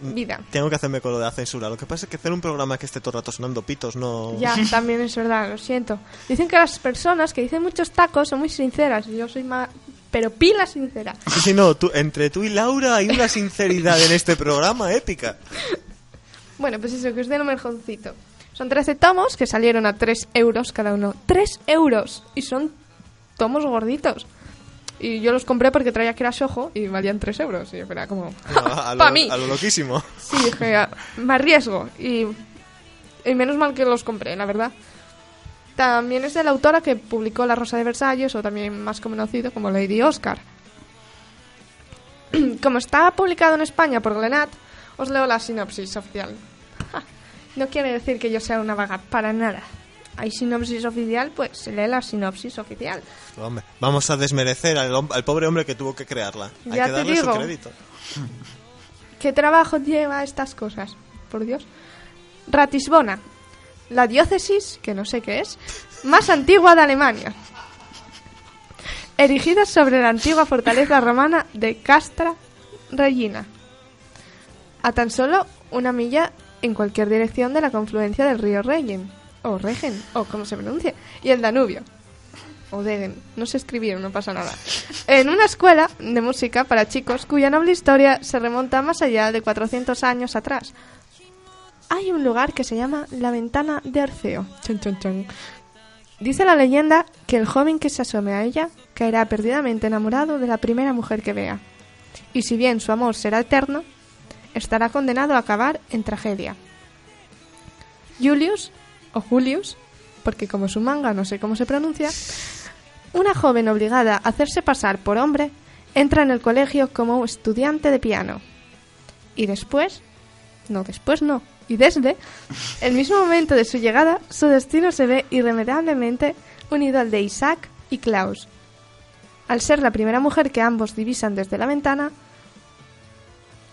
vida. Tengo que hacerme con lo de la censura. Lo que pasa es que hacer un programa que esté todo el rato sonando pitos no... Ya, también es verdad, lo siento. Dicen que las personas que dicen muchos tacos son muy sinceras. Yo soy más... Pero pila sincera. Sí, sí, no, tú- entre tú y Laura hay una sinceridad en este programa épica. Bueno, pues eso, que es de lo mejorcito. Son 13 tomos que salieron a 3 euros cada uno. ¡3 euros! Y son tomos gorditos. Y yo los compré porque traía que era Soho y valían 3 euros. Y era como... A, a lo, ¡Pa mí! a lo loquísimo. Sí, dije, "Ah, me arriesgo. Y, y menos mal que los compré, la verdad. También es de la autora que publicó La Rosa de Versalles, o también más conocido como Lady Oscar. Como está publicado en España por Glenat, os leo la sinopsis oficial. No quiere decir que yo sea una vaga, para nada. Hay sinopsis oficial, pues se lee la sinopsis oficial. Hombre, vamos a desmerecer al, al pobre hombre que tuvo que crearla. Hay Ya que te darle digo. su crédito. ¿Qué trabajo lleva estas cosas? Por Dios. Ratisbona, la diócesis, que no sé qué es, más antigua de Alemania. Erigida sobre la antigua fortaleza romana de Castra Regina. A tan solo una milla en cualquier dirección de la confluencia del río Regen, o Regen, o como se pronuncia, y el Danubio. O Degen, no sé escribir, no pasa nada. En una escuela de música para chicos cuya noble historia se remonta más allá de 400 años atrás. Hay un lugar que se llama la Ventana de Orfeo. Chun, chun, chun. Dice la leyenda que el joven que se asome a ella caerá perdidamente enamorado de la primera mujer que vea. Y si bien su amor será eterno, estará condenado a acabar en tragedia. Julius, o Julius, porque como su manga no sé cómo se pronuncia, una joven obligada a hacerse pasar por hombre entra en el colegio como estudiante de piano. Y después, no, después no, y desde el mismo momento de su llegada, su destino se ve irremediablemente unido al de Isaac y Klaus. Al ser la primera mujer que ambos divisan desde la ventana,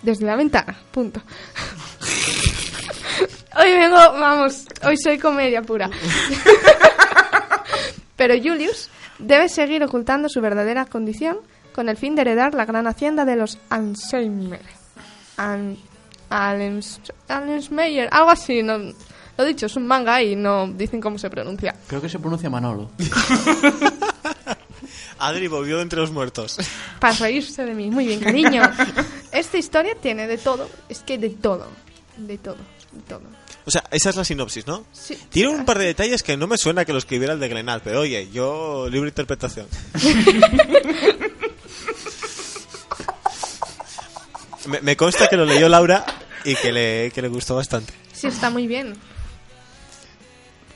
desde la ventana, punto. Hoy vengo, vamos, hoy soy comedia pura. Pero Julius debe seguir ocultando su verdadera condición con el fin de heredar la gran hacienda de los Allens- Allensmeyer, algo así, no, lo he dicho, es un manga y no dicen cómo se pronuncia. Creo que se pronuncia Manolo. Adri volvió de entre los muertos. Para reírse de mí, muy bien, cariño. Esta historia tiene de todo, es que de todo, de todo, de todo. O sea, esa es la sinopsis, ¿no? Sí. Tiene un par de detalles que no me suena que lo escribiera el de Glenal, pero oye, yo libre interpretación. me, me consta que lo leyó Laura y que le, que le gustó bastante. Sí, está muy bien.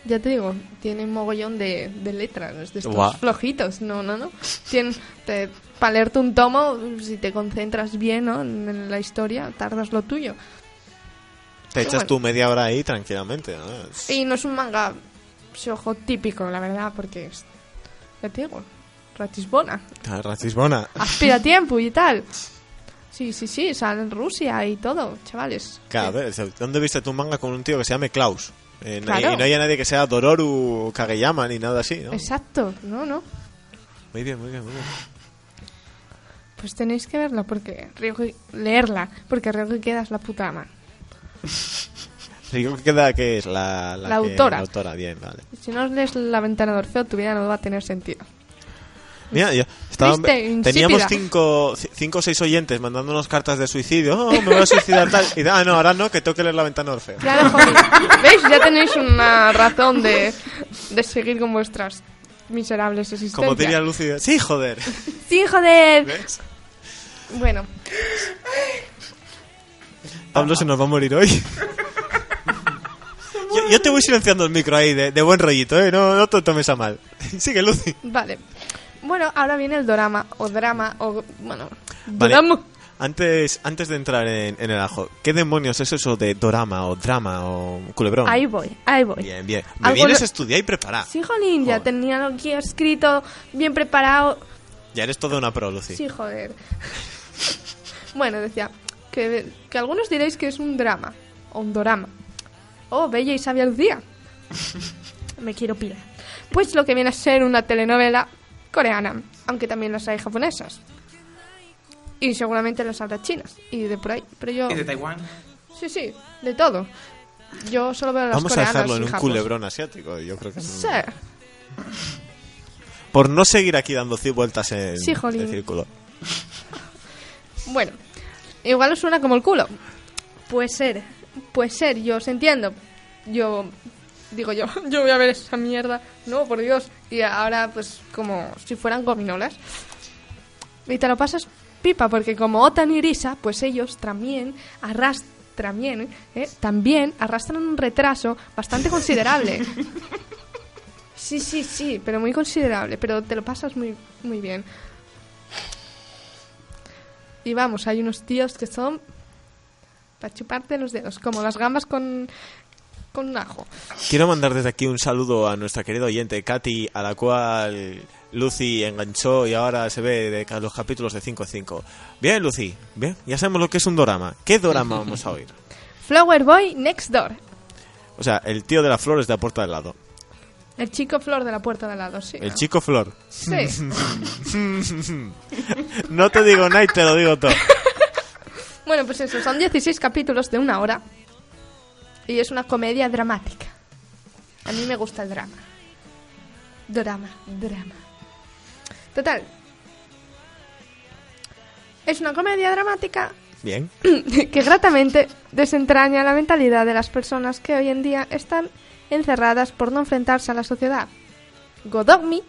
Ya te digo, tiene un mogollón de, de letras, de estos flojitos, no, no, no. Tiene, te, para leerte un tomo, si te concentras bien ¿no? en la historia, tardas lo tuyo. Te echas bueno. tu media hora ahí tranquilamente. ¿no? Es- Y no es un manga ojo típico, la verdad, porque es, ya te digo, ratisbona, Ah, Racisbona. aspira tiempo y tal. Sí, sí, sí, sale en Rusia y todo, chavales. Claro, a ver, ¿dónde viste tu manga con un tío que se llame Klaus? Eh, Claro. Y no haya nadie que sea Dororu Kageyama ni nada así, ¿no? Exacto, no, no. Muy bien, muy bien, muy bien. Pues tenéis que verla porque leerla, porque Ryohei queda es la puta ama. Digo que queda que es la, La que- autora. La autora, bien, vale. Si no lees La ventana de Orfeo, tu vida no va a tener sentido. Mira, yo estaba- Triste, teníamos cinco, ci- cinco o seis oyentes mandándonos cartas de suicidio. Oh, me voy a suicidar tal. Y, ah, no, ahora no, que tengo que leer la ventana de Orfeo. Claro. ¿Veis? Ya tenéis una razón de, de seguir con vuestras miserables existencias. Como diría Lucía. Sí, joder. ¡Sí, joder! ¿Ves? Bueno, Pablo se nos va a morir hoy. Yo, yo te voy silenciando el micro ahí de, de buen rollito, ¿eh? No, no te lo tomes a mal. Sigue, Lucy. vale. Bueno, ahora viene el drama, o drama, o... Bueno, Vale. drama. Antes, antes de entrar en, en el ajo, ¿qué demonios es eso de dorama o drama o culebrón? Ahí voy, ahí voy. Bien, bien. Me Algo vienes lo- a estudiar y preparar. Sí, jolín, ya tenía aquí escrito, bien preparado. Ya eres toda una pro, Lucy. Sí, joder. bueno, decía que, que algunos diréis que es un drama o un dorama. Oh, bella y sabia Lucía. Me quiero pila. Pues lo que viene a ser una telenovela coreana, aunque también las hay japonesas. Y seguramente las habrá chinas y de por ahí. Pero yo. Y de Taiwán. Sí, sí, de todo. Yo solo veo las Vamos a coreanas dejarlo en y un japos. culebrón asiático. Yo creo que Sí. Por no seguir aquí dando ci- vueltas en Sí, el círculo. Bueno, igual os suena como el culo. Puede ser, puede ser, yo os entiendo. Yo, digo yo, yo voy a ver esa mierda. No, por Dios. Y ahora, pues, como si fueran gominolas. Y te lo pasas pipa, porque como Otan y Risa, pues ellos también arrastran, también, ¿eh? también arrastran un retraso bastante considerable. Sí, sí, sí, pero muy considerable, pero te lo pasas muy, muy bien. Y vamos, hay unos tíos que son para chuparte los dedos, como las gambas con, con un ajo. Quiero mandar desde aquí un saludo a nuestra querida oyente Katy, a la cual Lucy enganchó y ahora se ve de los capítulos de 5 en 5. Bien, Lucy, bien, ya sabemos lo que es un dorama. ¿Qué dorama vamos a oír? Flower Boy Next Door. O sea, el tío de las flores de la puerta del lado. El chico flor de la puerta de al lado, sí. El ¿no? chico flor. Sí. No te digo nada y te lo digo todo. Bueno, pues eso, son 16 capítulos de una hora. Y es una comedia dramática. A mí me gusta el drama. Drama, drama. Total. Es una comedia dramática Bien. que gratamente desentraña la mentalidad de las personas que hoy en día están encerradas por no enfrentarse a la sociedad. Godomi,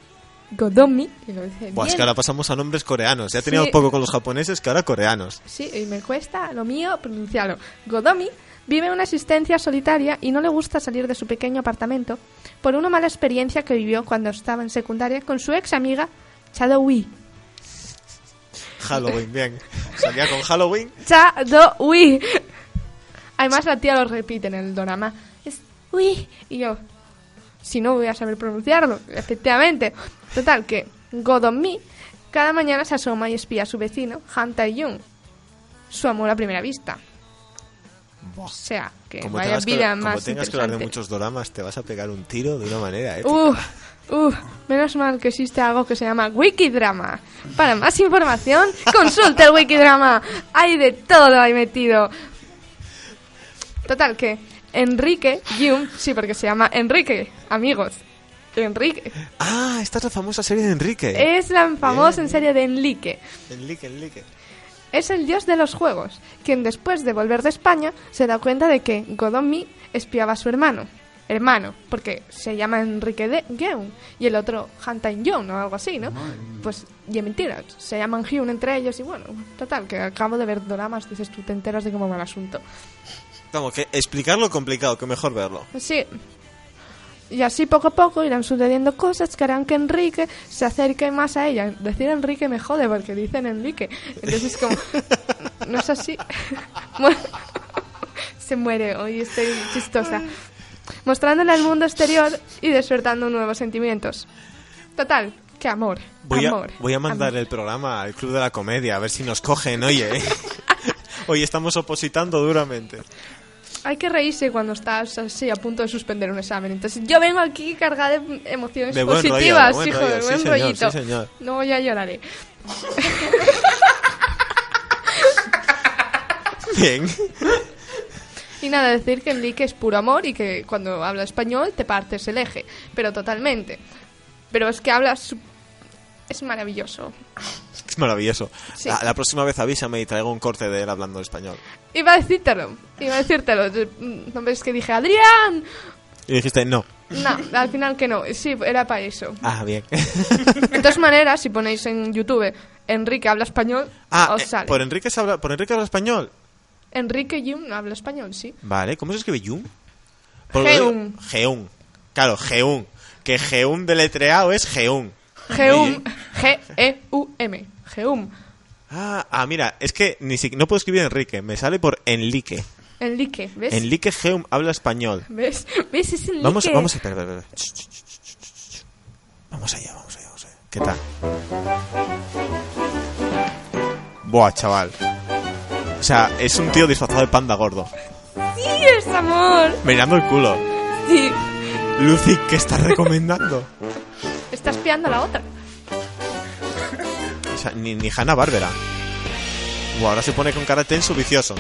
Godomi, que lo dice Buah, es que ahora pasamos a nombres coreanos. Ya teníamos Sí. poco con los japoneses que ahora coreanos. Sí, y me cuesta lo mío pronunciarlo. Godomi vive una existencia solitaria y no le gusta salir de su pequeño apartamento por una mala experiencia que vivió cuando estaba en secundaria con su ex amiga Chadowi. Halloween, bien. Salía con Halloween. Chadowi. Además la tía lo repite en el drama. Ui. Y yo, si no voy a saber pronunciarlo, efectivamente. Total, que Godomi cada mañana se asoma y espía a su vecino, Han Tae-young. Su amor a primera vista. O sea, que Como vaya tengas, que, vida como más tengas que hablar de muchos doramas, te vas a pegar un tiro de una manera épica. Uf, uf, menos mal que existe algo que se llama Wikidrama. Para más información, consulte el Wikidrama. Hay de todo ahí metido. Total, que Enrique Jung, sí, porque se llama Enrique, amigos. Enrique. Ah, esta es la famosa serie de Enrique. Es la famosa en serie de Enrique. Enrique, Enrique. Es el dios de los juegos, quien después de volver de España se da cuenta de que Godomi espiaba a su hermano. Hermano, porque se llama Enrique de Geun y el otro Han Tae-young o algo así, ¿no? Pues, y mentira, se llaman Hyun entre ellos y bueno, total, que acabo de ver dramas, dices tú, te enteras de cómo va el asunto. Vamos, que explicarlo complicado, que mejor verlo. Sí. Y así poco a poco irán sucediendo cosas que harán que Enrique se acerque más a ella. Decir Enrique me jode porque dicen Enrique. Entonces es como... No es así. Se muere. Hoy estoy chistosa. Mostrándole al mundo exterior y despertando nuevos sentimientos. Total, que amor. Voy a, amor. voy a mandar amor. el programa al Club de la Comedia, a ver si nos cogen, oye. Hoy estamos opositando duramente. Hay que reírse cuando estás así a punto de suspender un examen. Entonces yo vengo aquí cargada de emociones De buen rollo, positivas, de buen hijo, rollo, de sí, buen señor, rollito. sí, señor. No, ya lloraré. Bien. Y nada, decir que Enrique es puro amor y que cuando habla español te partes el eje, pero totalmente. Pero es que hablas... Es maravilloso. Es maravilloso. Sí. La, la próxima vez avísame y traigo un corte de él hablando español. Iba a decírtelo, iba a decírtelo. ¿No ves que dije, Adrián? Y dijiste, no. No, al final que no. Sí, era para eso. Ah, bien. De todas maneras, si ponéis en YouTube Enrique habla español, ah, os eh, sale. ¿por, Enrique se habla, ¿por Enrique habla español? Enrique Jung habla español, sí. Vale, ¿cómo se escribe Jung? Geun. Geun. Claro, Geun. Que Geun deletreado es Geun. Geum, G-E-U-M. Geum. Ah, ah, mira, es que ni si, no puedo escribir Enrique, me sale por Enrique. Enrique, ¿ves? Enrique Geum habla español. ¿Ves? ¿Ves? Es Enrique. Vamos, vamos, espera, espera, espera. Ch. Vamos allá, vamos allá, vamos allá. ¿Qué tal? Buah, chaval. O sea, es un tío disfrazado de panda gordo. Sí, es amor. Mirando el culo. Sí. Lucy, ¿qué estás recomendando? Está espiando a la otra. O sea, ni, ni Hanna Bárbara. O ahora se pone con cara tenso vicioso.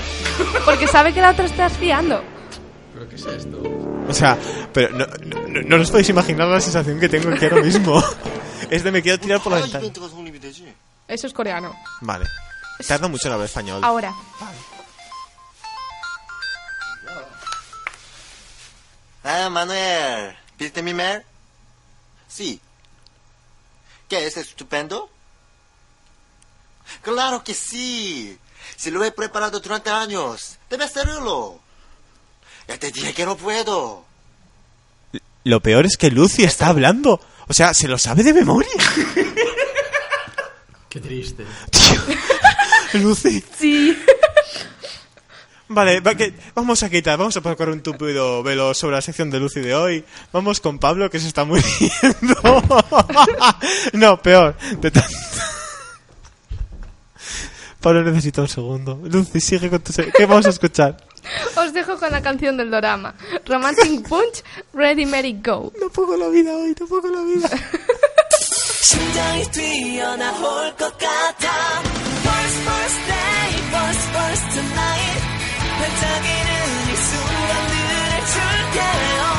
Porque sabe que la otra está espiando. ¿Pero qué es esto? O sea, pero no, no, no, no os podéis imaginar la sensación que tengo aquí ahora mismo. es de me quiero tirar por la ventana. Eso es coreano. Vale. Tarda mucho en hablar español. Ahora. Ah, Manuel, ¿viste mi mail? Sí. ¿Qué es estupendo? Claro que sí. Si lo he preparado durante años, debe hacerlo. Ya te dije que no puedo. Lo peor es que Lucy está hablando. O sea, se lo sabe de memoria. Qué triste. Tío. Lucy. Sí. Vale, va que- vamos a quitar, vamos a poner un tupido velo sobre la sección de Lucy de hoy. Vamos con Pablo, que se está muriendo. no, peor. De tan- Pablo necesita un segundo. Lucy, sigue con tu... se- ¿Qué vamos a escuchar? Os dejo con la canción del dorama. Romantic Punch, Ready, Merry, Go. No pongo la vida hoy, no pongo la vida. 심장이 뛰어나올 것 같아 First first day first first tonight 반짝이는 이 순간들을 줄게요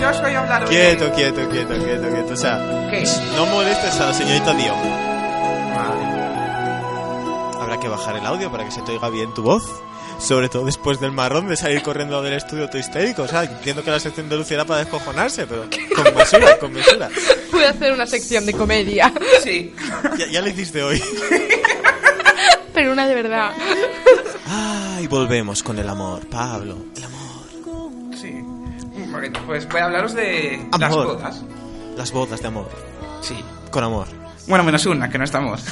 Yo os voy a hablar hoy Quieto, quieto, quieto, quieto, quieto. O sea, ¿Qué? no molestes a la señorita Dio. Vale. Habrá que bajar el audio para que se te oiga bien tu voz. Sobre todo después del marrón de salir corriendo del estudio todo histérico. O sea, entiendo que la sección de Lucy era para descojonarse, pero con mesura, con mesura. Pude hacer una sección de comedia. Sí. Ya, ya lo hiciste hoy. Pero una de verdad. Ay, volvemos con el amor, Pablo. El amor. Pues voy a hablaros de las bodas. Las bodas de amor. Sí. Con amor. Bueno, menos una, que no estamos.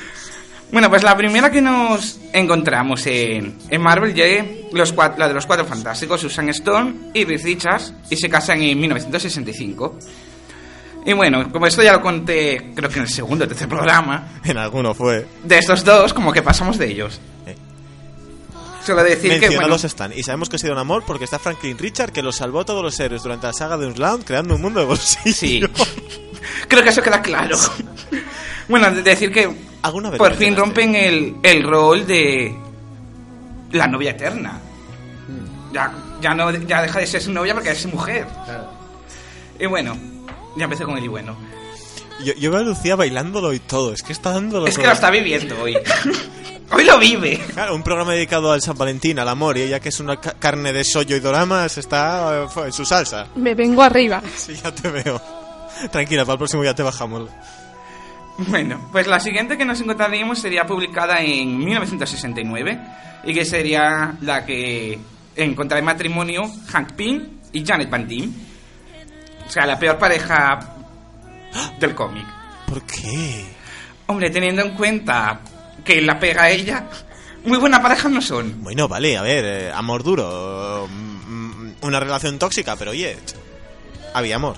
bueno, pues la primera que nos encontramos en, en Marvel llegue los la de los cuatro fantásticos, Susan Stone y Reed Richards, y se casan en 1965. Y bueno, como esto ya lo conté, creo que en el segundo o tercer programa, En alguno fue. de estos dos, como que pasamos de ellos. Solo decir que, bueno, Mencionados están. Y sabemos que ha sido un amor porque está Franklin Richard que los salvó a todos los héroes durante la saga de Unbound creando un mundo de bolsillo. sí. creo que eso queda claro. bueno, de- decir que ¿Alguna vez por fin mencionaste? rompen el, el rol de la novia eterna. Hmm. Ya, ya, no, ya deja de ser su novia porque es mujer. Y bueno, ya empecé con el y bueno. Yo, yo veo a Lucía bailándolo y todo. Es que está dándolo Es que lo está viviendo hoy. hoy lo vive. Claro, un programa dedicado al San Valentín, al amor, y ella que es una ca- carne de sollo y doramas está eh, en su salsa. Me vengo arriba. Sí, ya te veo. Tranquila, para el próximo ya te bajamos. Bueno, pues la siguiente que nos encontraríamos sería publicada en 1969 y que sería la que encontrará en matrimonio Hank Pym y Janet Van Dyne. O sea, la peor pareja del cómic. ¿Por qué? Hombre, teniendo en cuenta que la pega a ella, muy buena pareja no son. Bueno, vale, a ver, eh, amor duro, mm, mm, una relación tóxica, pero oye, había amor.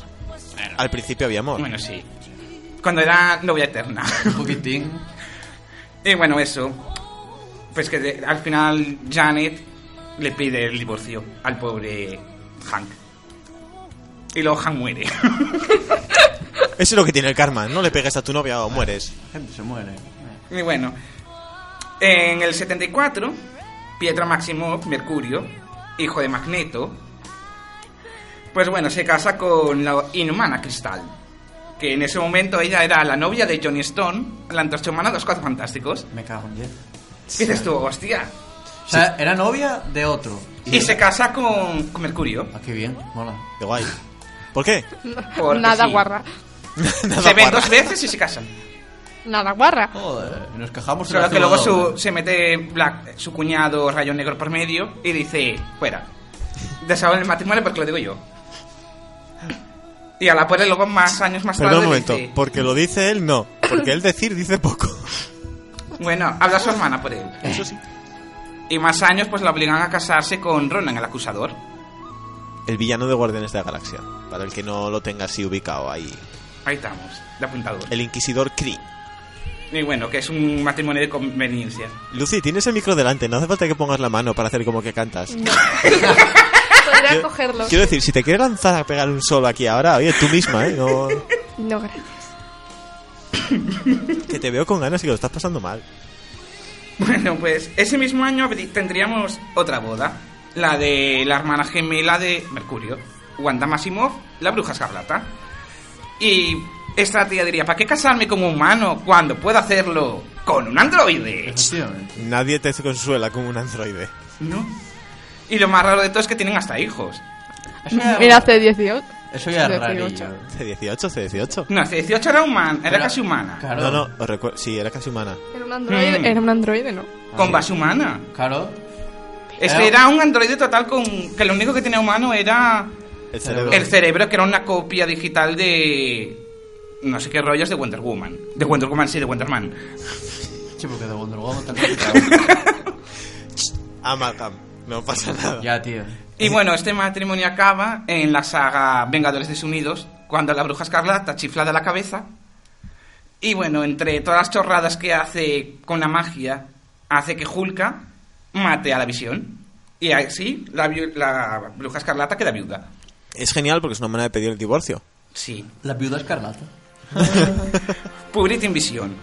Al principio había amor. Bueno, sí. Cuando era novia eterna. Un poquitín. Y bueno, eso. Pues que de- al final Janet le pide el divorcio al pobre Hank. Y luego Hank muere. Eso es lo que tiene el karma, no le pegues a tu novia o mueres. Gente se muere. y bueno, en el 74, Pietro Maximoff, Mercurio, hijo de Magneto, pues bueno, se casa con la inhumana Cristal. Que en ese momento ella era la novia de Johnny Stone, la antorcha humana de los Cuatro Fantásticos. Me cago en diez. Y dices tú, hostia. O sea, era novia de otro. Y se casa con, con Mercurio. Ah, qué bien, mola. De guay. ¿Por qué? Porque Nada sí. guarra. Nada Se ven guarra. dos veces y se casan. Nada guarra. Joder, nos quejamos Solo de que luego su, se mete Black, su cuñado Rayo Negro por medio y dice, fuera. Deshago el matrimonio porque lo digo yo. Y a la puerta luego más años más Perdón tarde un momento, dice, porque lo dice él, no. Porque él decir dice poco. bueno, habla su hermana por él. Eso sí. Y más años pues la obligan a casarse con Ronan, el acusador. El villano de Guardianes de la Galaxia. Para el que no lo tenga así ubicado ahí. Ahí estamos, de apuntador. El Inquisidor Kree. Y bueno, que es un matrimonio de conveniencia. Lucy, tienes el micro delante, no hace falta que pongas la mano para hacer como que cantas. Podría Quiero- cogerlo. Quiero decir, si te quieres lanzar a pegar un solo aquí ahora, oye, tú misma, ¿eh? No, No, gracias. que te veo con ganas y que lo estás pasando mal. Bueno, pues ese mismo año tendríamos otra boda, la de la hermana gemela de Mercurio, Wanda Maximoff, la bruja escarlata. Y esta tía diría, ¿para qué casarme con un humano cuando puedo hacerlo con un androide? Nadie te consuela como un androide. ¿No? Y lo más raro de todo es que tienen hasta hijos. Eso ya, Mira, hace 18. eso ya es 18. rarillo. C18, C18. No, hace 18 era humana, era Pero- casi humana. Claro. No, no, os recuerdo. Sí, era casi humana. Era un androide, Mm. era un androide, ¿no? Con base humana. Claro. Este Era- era un androide total con... que lo único que tenía humano era... El cerebro. El cerebro, que era una copia digital de. No sé qué rollos de Wonder Woman. De Wonder Woman, sí, de Wonder Man. Sí, porque de Wonder Woman. Amalgam. No pasa nada. Ya, tío. Y bueno, este matrimonio acaba en la saga Vengadores Desunidos, cuando la bruja escarlata chiflada la cabeza. Y bueno, entre todas las chorradas que hace con la magia, hace que Hulka mate a la visión. Y así la, viu- la bruja escarlata queda viuda. Es genial porque es una manera de pedir el divorcio. Sí. La viuda escarlata. Pubrita Invisión.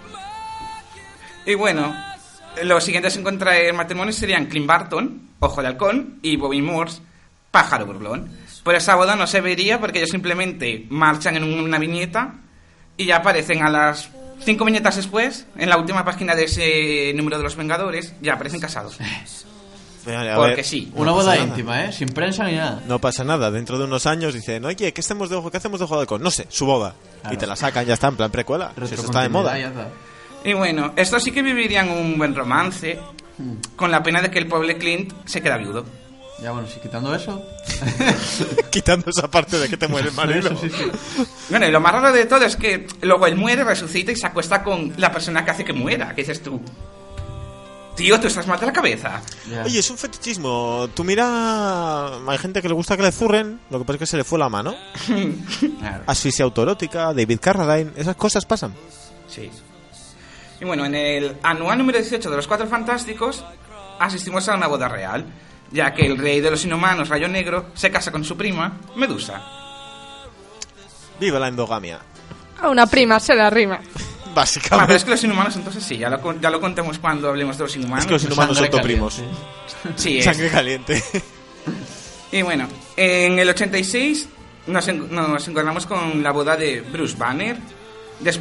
Y bueno, los siguientes en contraer matrimonio serían Clint Barton, Ojo de Halcón, y Bobby Morse, Pájaro Burlón. Pero esa boda no se vería porque ellos simplemente marchan en una viñeta y ya aparecen a las cinco viñetas después, en la última página de ese número de los Vengadores, ya aparecen casados. A Porque ver, sí. Una no pasa boda nada. íntima, ¿eh? Sin prensa ni nada. No pasa nada. Dentro de unos años dicen, oye, ¿qué hacemos de ojo? ¿Qué hacemos de ojo de halcón? No sé, su boda. Claro. Y te la sacan, ya está, en plan precuela. Si eso está de moda. ya está. Y bueno, estos sí que vivirían un buen romance, con la pena de que el pobre Clint se queda viudo. Ya bueno, si quitando eso. Quitando esa parte de que te muere el marido. Eso sí, sí. Bueno, y lo más raro de todo es que luego él muere, resucita y se acuesta con la persona que hace que muera. ¿Qué dices tú? Tío, tú estás mal de la cabeza. Ya. Oye, es un fetichismo. Tú mira, hay gente que le gusta que le zurren, lo que pasa es que se le fue la mano. Claro. Asfixia autorótica, David Carradine, esas cosas pasan. Sí. Y bueno, en el anual número 18 de los Cuatro Fantásticos asistimos a una boda real, ya que el rey de los inhumanos, Rayo Negro, se casa con su prima, Medusa. Viva la endogamia. A una prima se la rima. Ah, pero Básicamente. es que los inhumanos entonces sí, ya lo, ya lo contemos cuando hablemos de los inhumanos. Es que los inhumanos son primos. Sí, es. Sangre caliente. Y bueno, en el 86 nos, en- nos encontramos con la boda de Bruce Banner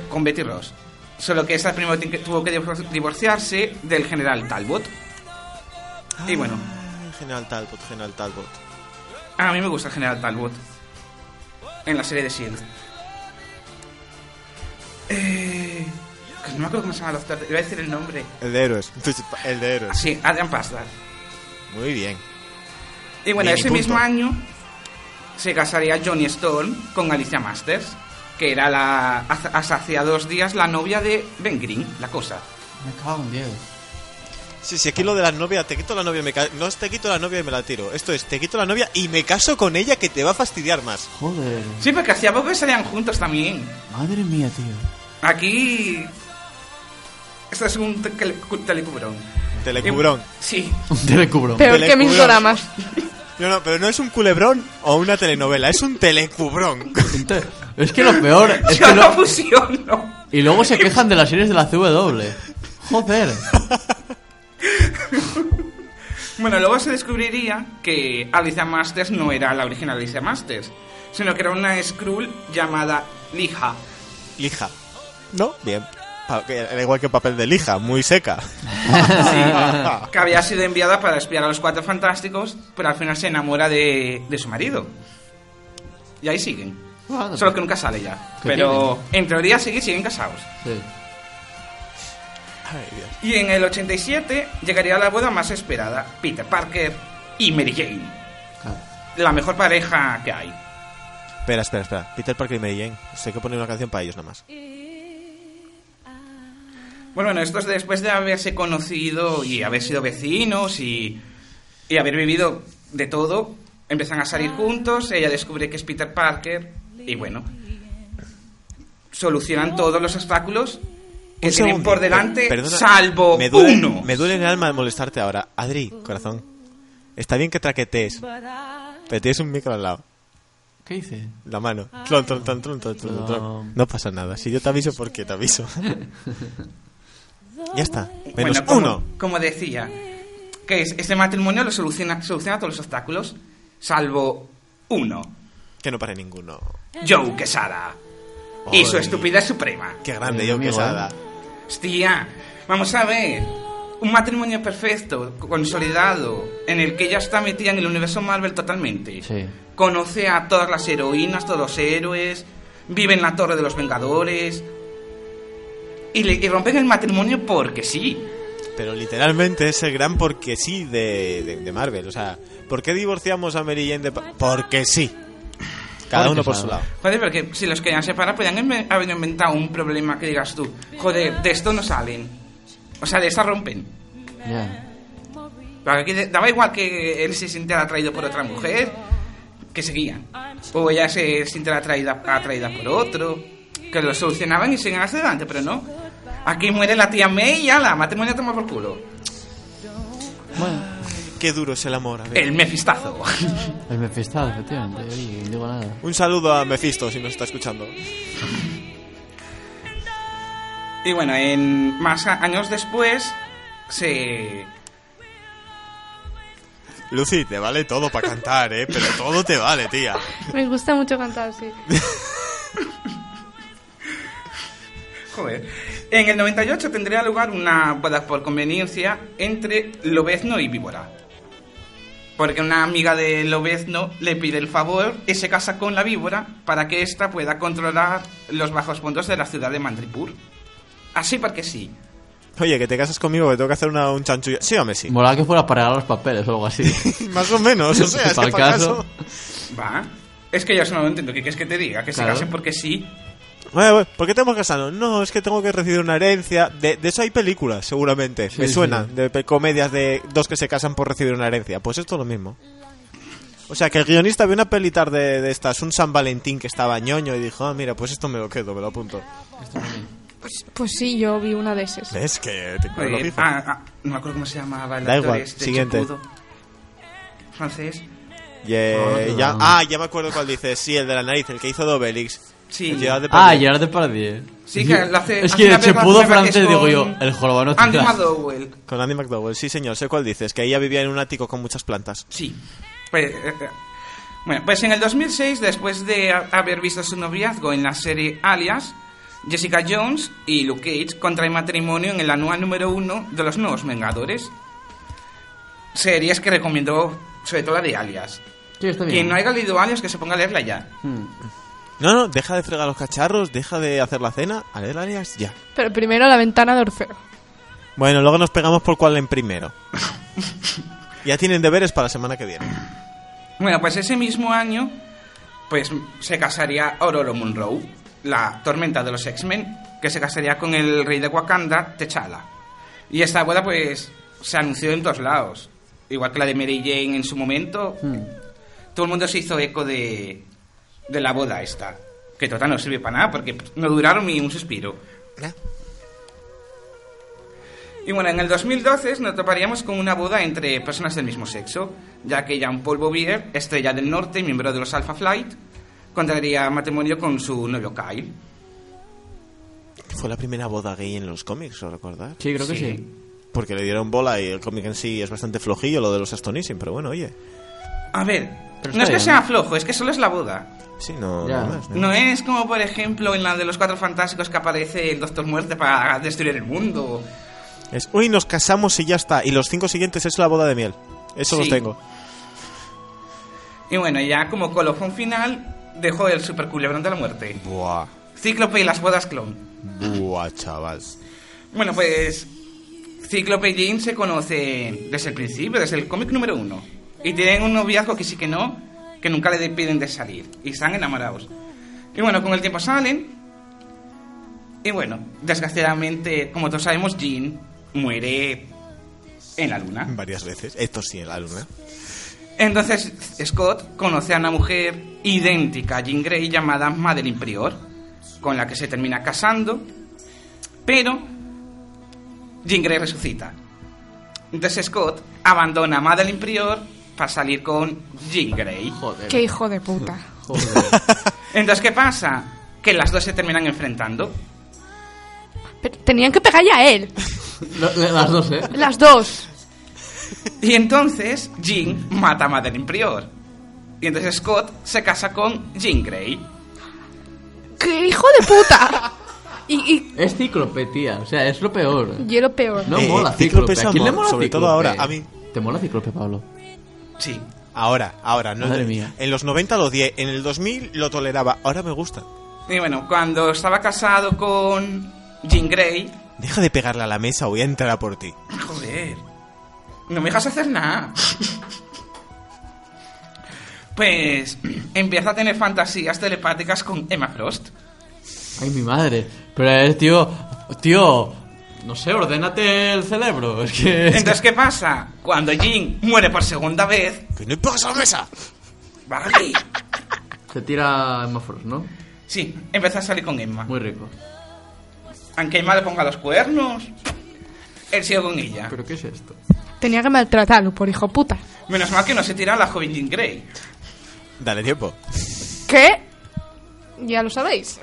con Betty Ross. Solo que esa primero tuvo que divor- divorciarse del general Talbot. Y bueno, Ay, General Talbot, General Talbot. a mí me gusta el general Talbot. En la serie de S.H.I.E.L.D. Eh, no me acuerdo cómo se llama el actor. Iba a decir el nombre. El de héroes. El de héroes. Sí, Adrian Pasdar. Muy bien. Y bueno, Mini ese punto. mismo año se casaría Johnny Storm con Alicia Masters, que era la, hace- hasta hacía dos días la novia de Ben Green, la cosa. Me cago en Dios. Sí, sí, aquí lo de la novia, te quito la novia y me No te quito la novia y me la tiro. Esto es, te quito la novia y me caso con ella que te va a fastidiar más. Joder. Sí, porque hacía poco que salían juntos también. Madre mía, tío. Aquí... Esto es un te- telecubrón. Telecubrón. Sí. Un telecubro. Peor que mis Telecubrón. doramas. No, no, pero no es un culebrón o una telenovela, es un telecubrón. Es que lo peor es Yo que lo... fusiono. Y luego se quejan de las series de la CW. Joder. Bueno, luego se descubriría que Alicia Masters no era la original Alicia Masters, sino que era una Skrull llamada Lija. Lija. ¿No? Bien. Era igual que papel de lija, muy seca. Sí, que había sido enviada para espiar a los cuatro fantásticos, pero al final se enamora de, de su marido. Y ahí siguen. Bueno, Solo que nunca sale ya. ¿Qué Pero en teoría siguen, siguen casados. Sí. Ay, Dios. Y en el 87 llegaría la boda más esperada, Peter Parker y Mary Jane. La mejor pareja que hay. Espera, espera, espera. Peter Parker y Mary Jane. Sé que poner una canción para ellos nada más. Bueno, bueno, esto es después de haberse conocido y haber sido vecinos y, y haber vivido de todo. Empiezan a salir juntos, ella descubre que es Peter Parker y bueno, solucionan todos los obstáculos que Un tienen segundo. por delante, Perdona, salvo me duele, uno. Me duele en el alma molestarte ahora. Adri, corazón. Está bien que traquetees. Pero tienes un micro al lado. ¿Qué hice? La mano. Tlon, tlon, tlon, tlon, tlon, tlon, tlon. No. No pasa nada. Si yo te aviso, ¿por qué te aviso? ya está. Menos Bueno, como, uno. como decía, que es- este matrimonio lo soluciona, soluciona todos los obstáculos, salvo uno. Que no pare ninguno. Joe Quesada. Y su Ay. estupidez suprema. Qué grande, Ay, yo amigo, pesada. Hostia, vamos a ver. Un matrimonio perfecto, consolidado, en el que ella está metida en el universo Marvel totalmente. Sí. Conoce a todas las heroínas, todos los héroes, vive en la Torre de los Vengadores. Y, le, y rompen el matrimonio porque sí. Pero literalmente es el gran porque sí de, de, de Marvel. O sea, ¿por qué divorciamos a Mary Jane de... Porque sí. Cada uno por su lado. Joder, porque si los querían separar, podían haber inventado un problema que digas tú. Joder, de esto no salen. O sea, de esta rompen. De- daba igual que él se sintiera atraído por otra mujer, que seguían. O ella se sintiera atraída, atraída por otro, que lo solucionaban y siguen hacia adelante, pero no. Aquí muere la tía May y ya la matrimonio toma por culo. Bueno. Qué duro es el amor. a ver. El mefistazo. El Mephisto, efectivamente. Oye, no digo nada. Un saludo a Mephisto si nos está escuchando. y bueno, en más años después se Lucy, te vale todo para cantar, ¿eh? Pero todo te vale, tía. Me gusta mucho cantar, sí. Joder. En el 98 tendría lugar una boda por conveniencia entre Lobezno y Víbora. Porque una amiga de Lobezno le pide el favor y se casa con la víbora para que ésta pueda controlar los bajos fondos de la ciudad de Mandripur. Así porque sí. Oye, que te casas conmigo, que tengo que hacer una- un chanchullo. Sí, hombre, sí. Mola que fuera para regalar los papeles o algo así. Más o menos, o sea, es que para caso. caso. Va. Es que yo eso no lo entiendo. ¿Qué quieres que te diga? Que Claro. se casen porque sí. ¿Por qué tenemos que casarnos? No, es que tengo que recibir una herencia. De, de eso hay películas, seguramente. Sí, Me sí. suenan, de pe- comedias de dos que se casan por recibir una herencia. Pues esto es lo mismo. O sea, que el guionista vio una pelitar de, de estas, un San Valentín que estaba ñoño y dijo, ah, mira, pues esto me lo quedo, me lo apunto. Pues, pues sí, yo vi una de esas. ¿Ves? Que te Eh, fijo. ah, ah, no me acuerdo cómo se llamaba el Da actor igual, este siguiente. Francés. Yeah, No, no, ya, ah, ya me acuerdo cuál dices. Sí, el de la nariz, el que hizo Dobelix. Sí. Gerard ah, Depardieu. Gerard Depardieu. Sí, que lo hace- Es hace que una la primera vez francés, digo con yo. El jorobano Andy tendrá. McDowell. Con Andy McDowell, sí señor, sé cuál dices, que ella vivía en un ático con muchas plantas. Sí. Pues, eh, eh, bueno, pues en el 2006, después de ha- haber visto su noviazgo en la serie Alias, Jessica Jones y Luke Cage contraen matrimonio en el anual número uno de los nuevos Vengadores. Series que recomiendo, sobre todo la de Alias. Sí, está bien. Quien no haya leído Alias, que se ponga a leerla ya. Hmm. No, no, deja de fregar los cacharros, deja de hacer la cena, a leer Alias, ya. Pero primero la ventana de Orfeo. Bueno, luego nos pegamos por cuál en primero. ya tienen deberes para la semana que viene. Bueno, pues ese mismo año, pues se casaría Aurora Monroe, la tormenta de los X-Men, que se casaría con el rey de Wakanda, T'Challa. Y esta boda, pues, se anunció en todos lados. Igual que la de Mary Jane en su momento. Todo el mundo se hizo eco de, de la boda esta. Que total no sirve para nada, porque no duraron ni un suspiro. Y bueno, en el 2012 nos toparíamos con una boda entre personas del mismo sexo, ya que Jean-Paul Bouvier, estrella del norte, miembro de los Alpha Flight, contraería matrimonio con su novio Kyle. Fue la primera boda gay en los cómics, ¿lo recordás? Sí, creo que Sí. sí. Porque le dieron bola y el cómic en sí es bastante flojillo, lo de los Astonishing, pero bueno, oye. A ver, Pero no es que bien. sea flojo, es que solo es la boda. Sí, no, Ya. no más. ¿no? No es como, por ejemplo, en la de los Cuatro Fantásticos que aparece el Doctor Muerte para destruir el mundo. Es, uy, nos casamos y ya está. Y los cinco siguientes es la boda de miel. Eso los Sí. tengo. Y bueno, ya como colofón final, dejó el super culebrón de la muerte. Buah, Cíclope y las bodas clon. buah, chaval. Bueno, pues Cíclope y Jean se conocen desde el principio, desde el cómic número uno. Y tienen un noviazgo que sí que no, que nunca le piden de salir. Y están enamorados. Y bueno, con el tiempo salen. Y bueno, desgraciadamente, como todos sabemos, Jean muere en la luna. Varias veces. Esto sí, en la luna. Entonces Scott conoce a una mujer idéntica a Jean Grey llamada Madeline Prior, con la que se termina casando, pero Jean Grey resucita. Entonces Scott abandona a Madeline Prior para salir con Jean Grey. Joder. Qué hijo de puta. Joder. Entonces, ¿qué pasa? Que las dos se terminan enfrentando. Pero tenían que pegar ya a él. Las dos, ¿eh? Las dos. Y entonces Jean mata a Madeline Prior. Y entonces Scott se casa con Jean Grey. ¡Qué hijo de puta! Y, y, Es cíclope, tía. O sea, es lo peor. y lo peor. No Eh, mola Cíclope Cíclope. es ¿A quién le mola sobre todo ahora, a mí. ¿Te mola Cíclope, Pablo? Sí. Ahora, ahora. No Madre mía. En los 90 lo odié, en el 2000 lo toleraba. Ahora me gusta. Y bueno, cuando estaba casado con Jean Grey, Deja de pegarle a la mesa, voy a entrar a por ti. joder, no me dejas hacer nada. Pues empieza a tener fantasías telepáticas con Emma Frost. Ay, mi madre. Pero, eh, tío... Tío... No sé, ordénate el cerebro. Es que... es que- Entonces, ¿qué pasa? Cuando Jean muere por segunda vez, ¡Que no pegas a la mesa! vale. Se tira Emma Frost, ¿no? Sí, empieza a salir con Emma. Muy rico. Aunque Emma le ponga los cuernos, él sigue con ella. ¿Pero qué es esto? Tenía que maltratarlo por hijo puta. Menos mal que no se tira a la joven Jean Grey. Dale tiempo. ¿Qué? Ya lo sabéis.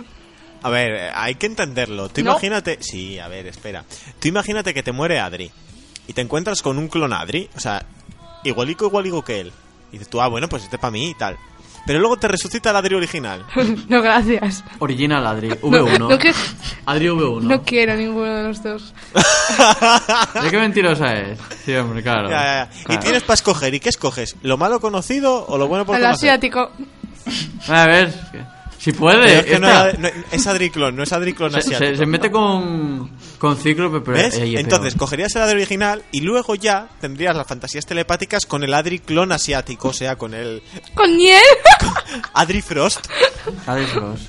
A ver, hay que entenderlo. Tú No. imagínate... Sí, a ver, espera. Tú imagínate que te muere Adri. Y te encuentras con un clon Adri. O sea, igualico, igualico que él. Y dices tú, ah, bueno, pues este para mí y tal. Pero luego te resucita el Adri original. no, gracias. Original Adri. V1. No, no que- Adri V1. No quiero ninguno de los dos. ¿De qué mentirosa es? Sí, hombre, claro. Ya, ya, ya. Y Claro. tienes para escoger. ¿Y qué escoges? ¿Lo malo conocido o lo bueno por El conocer? asiático. A ver... Si puede, es, que no era- no- es Adriclon, no es Adriclon se, asiático. se- se mete con, con Cíclope, pero ¿Ves? Entonces, peor. cogerías el Adri original y luego ya tendrías las fantasías telepáticas con el Adri clon asiático, o sea, con el Con miel. Adri Frost. Adri Frost.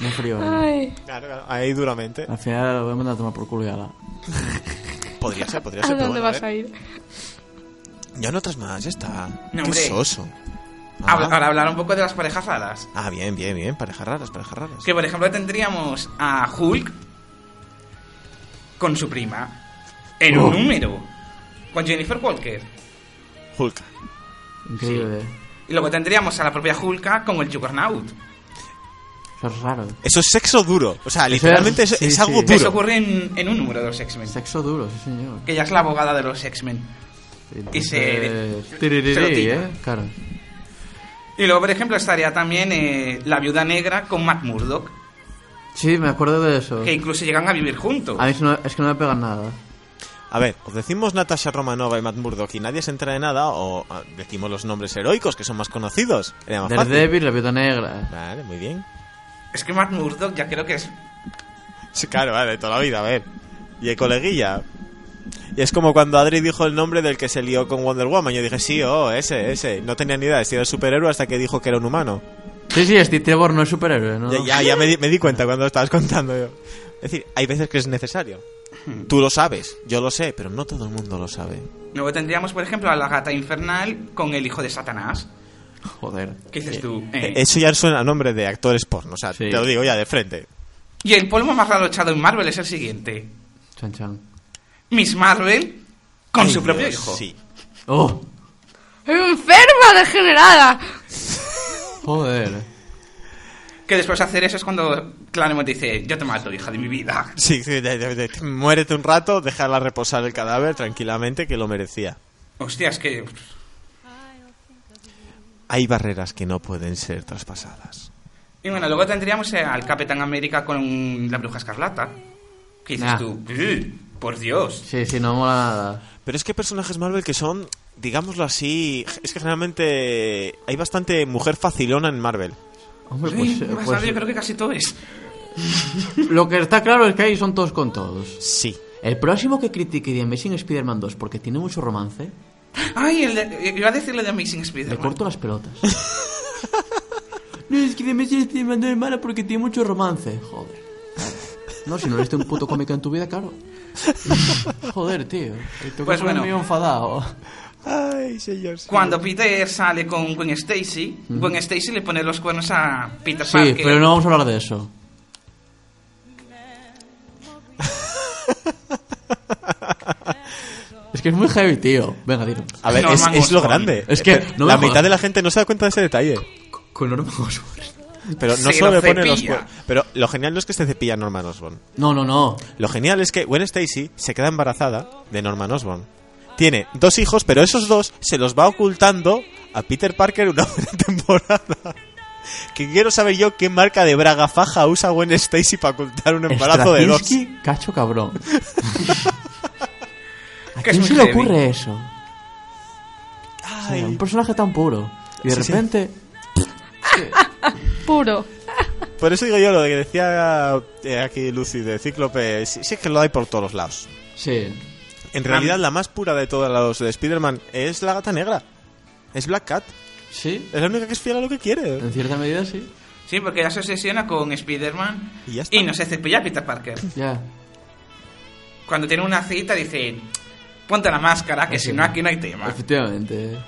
Muy frío. ¿eh? Ay, Claro, claro, ahí duramente. Al final lo voy a mandar a tomar por culo y ala. Podría ser, podría ¿a ser, pero dónde bueno, vas a a ir? Ya no otras más, ya está. No, Qué hombre. soso. Ah. Ahora hablar un poco de las parejas raras. Ah, bien, bien, bien. Parejas raras, parejas raras. Que por ejemplo tendríamos a Hulk con su prima en Oh. un número. Con Jennifer Walker. Hulk. Increíble. Y luego tendríamos a la propia Hulk con el Juggernaut. Eso es raro. Eso es sexo duro. O sea, literalmente es, sí, es sí. algo Eso duro. ocurre en, en un número de los X-Men. Sexo duro, sí señor. Que ella es la abogada de los X-Men. Y se- tiririrí, se lo tira. ¿eh? Claro. Y luego, por ejemplo, estaría también eh, la viuda negra con Matt Murdock. Sí, me acuerdo de eso. Que incluso llegan a vivir juntos. A mí es, no- es que no me pegan nada. A ver, os decimos Natasha Romanova y Matt Murdock y nadie se entera de nada, o ah, decimos los nombres heroicos que son más conocidos. Era más fácil. Daredevil, la viuda negra. Vale, muy bien. Es que Matt Murdock ya creo que es... Sí, claro, vale, de toda la vida, a ver. Y el coleguilla. Y es como cuando Adri dijo el nombre del que se lió con Wonder Woman. Yo dije, sí, oh, ese, ese. No tenía ni idea de si era superhéroe hasta que dijo que era un humano. Sí, sí, Steve Trevor no es superhéroe, ¿no? Ya, ya, ya me, di, me di cuenta cuando lo estabas contando yo. Es decir, hay veces que es necesario. Tú lo sabes, yo lo sé, pero no todo el mundo lo sabe. Luego tendríamos, por ejemplo, a la gata infernal con el hijo de Satanás. Joder. ¿Qué dices tú? Eh, Eso ya suena a nombre de actores porno, o sea, Sí. te lo digo ya de frente. Y el polvo más raro echado en Marvel es el siguiente. Chan chan. Miss Marvel con Ay, su propio Dios, hijo. Sí. ¡Oh! ¡Enferma degenerada! Joder. Que después de hacer eso es cuando Claremont dice, yo te mato, hija de mi vida. Sí, sí, de- de- de- muérete un rato, déjala reposar el cadáver tranquilamente, que lo merecía. Hostia, es que... Hay barreras que no pueden ser traspasadas. Y bueno, luego tendríamos al Capitán América con la Bruja Escarlata. ¿Qué dices Nah. tú? "Ugh, Por Dios. Sí, sí, no mola nada. Pero es que hay personajes Marvel que son, digámoslo así, es que generalmente hay bastante mujer facilona en Marvel. Hombre, Sí, pues, eh, más pues, yo creo que casi todo es. lo que está claro es que ahí son todos con todos. Sí. El próximo que critique The Amazing Spider-Man 2 porque tiene mucho romance, Ay, el de- iba a decirle de Amazing le Spider-Man. corto las pelotas. no, es que The Amazing Spider-Man 2 es mala porque tiene mucho romance. Joder. No, si no leíste un puto cómic en tu vida, claro. Joder, tío. Pues que bueno. enfadado. Ay, señor. Cuando Peter sale con Gwen Stacy, Gwen Stacy le pone los cuernos a Peter Sí, Parker. pero no vamos a hablar de eso. es que es muy heavy, tío. Venga, dilo. A ver, es, lo grande. Es que no la mitad de la gente no se da cuenta de ese detalle. Con Norman Osborn. Pero no Se solo lo le pone los cepilla. cuer- Pero lo genial no es que se cepilla a Norman Osborn. No, no, no. Lo genial es que Gwen Stacy se queda embarazada de Norman Osborn. Tiene dos hijos, pero esos dos se los va ocultando a Peter Parker una buena temporada. Que quiero saber yo qué marca de braga faja usa Gwen Stacy para ocultar un embarazo de dos. Straczynski, cacho cabrón. ¿A quién se le heavy. ocurre eso? O sea, Ay. un personaje tan puro. Y de Sí, sí. Puro. Por eso digo yo lo que decía eh, aquí Lucy de Cíclope. Sí, sí es que lo hay por todos los lados. Sí. En realidad, la más pura de todas las de Spider-Man es la gata negra. Es Black Cat. Sí. Es la única que es fiel a lo que quiere. En cierta medida sí. Sí, porque ella se obsesiona con Spider-Man Y ya está. y no se cepilla a Peter Parker. Ya. Cuando tiene una cita dice, ponte la máscara, que Sí. si no aquí no hay tema. Efectivamente.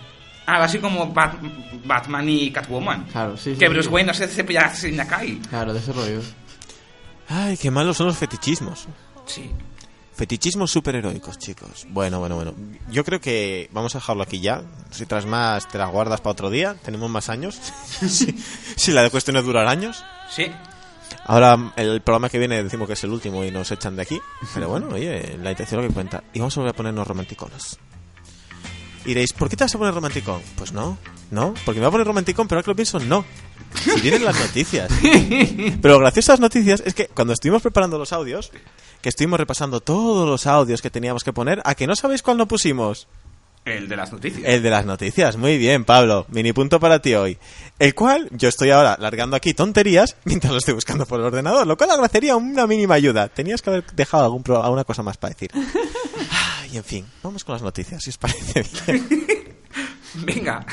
Algo así como Bat- Batman y Catwoman. Claro, sí, Que sí. Bruce Wayne no se cepilla sin la calle. Claro, de ese rollo. Ay, qué malos son los fetichismos. Sí. Fetichismos superheroicos, chicos. Bueno, bueno, bueno. Yo creo que vamos a dejarlo aquí ya. Si tras más te las guardas para otro día, tenemos más años. si, si la de cuestión es durar años. Sí. Ahora el programa que viene decimos que es el último y nos echan de aquí. Pero bueno, oye, la intención es lo que cuenta. Y vamos a volver a ponernos romanticones. Y diréis, ¿por qué te vas a poner romanticón? Pues no, no, porque me voy a poner romanticón, pero ahora que lo pienso, no. Si vienen las noticias. Pero lo gracioso de las noticias es que cuando estuvimos preparando los audios, que estuvimos repasando todos los audios que teníamos que poner, ¿a que no sabéis cuál no pusimos? El de las noticias. El de las noticias, muy bien, Pablo. Mini punto para ti hoy. El cual yo estoy ahora largando aquí tonterías mientras lo estoy buscando por el ordenador, lo cual agradecería una mínima ayuda. Tenías que haber dejado algún pro- alguna cosa más para decir. Y en fin, vamos con las noticias, si os parece bien. Venga.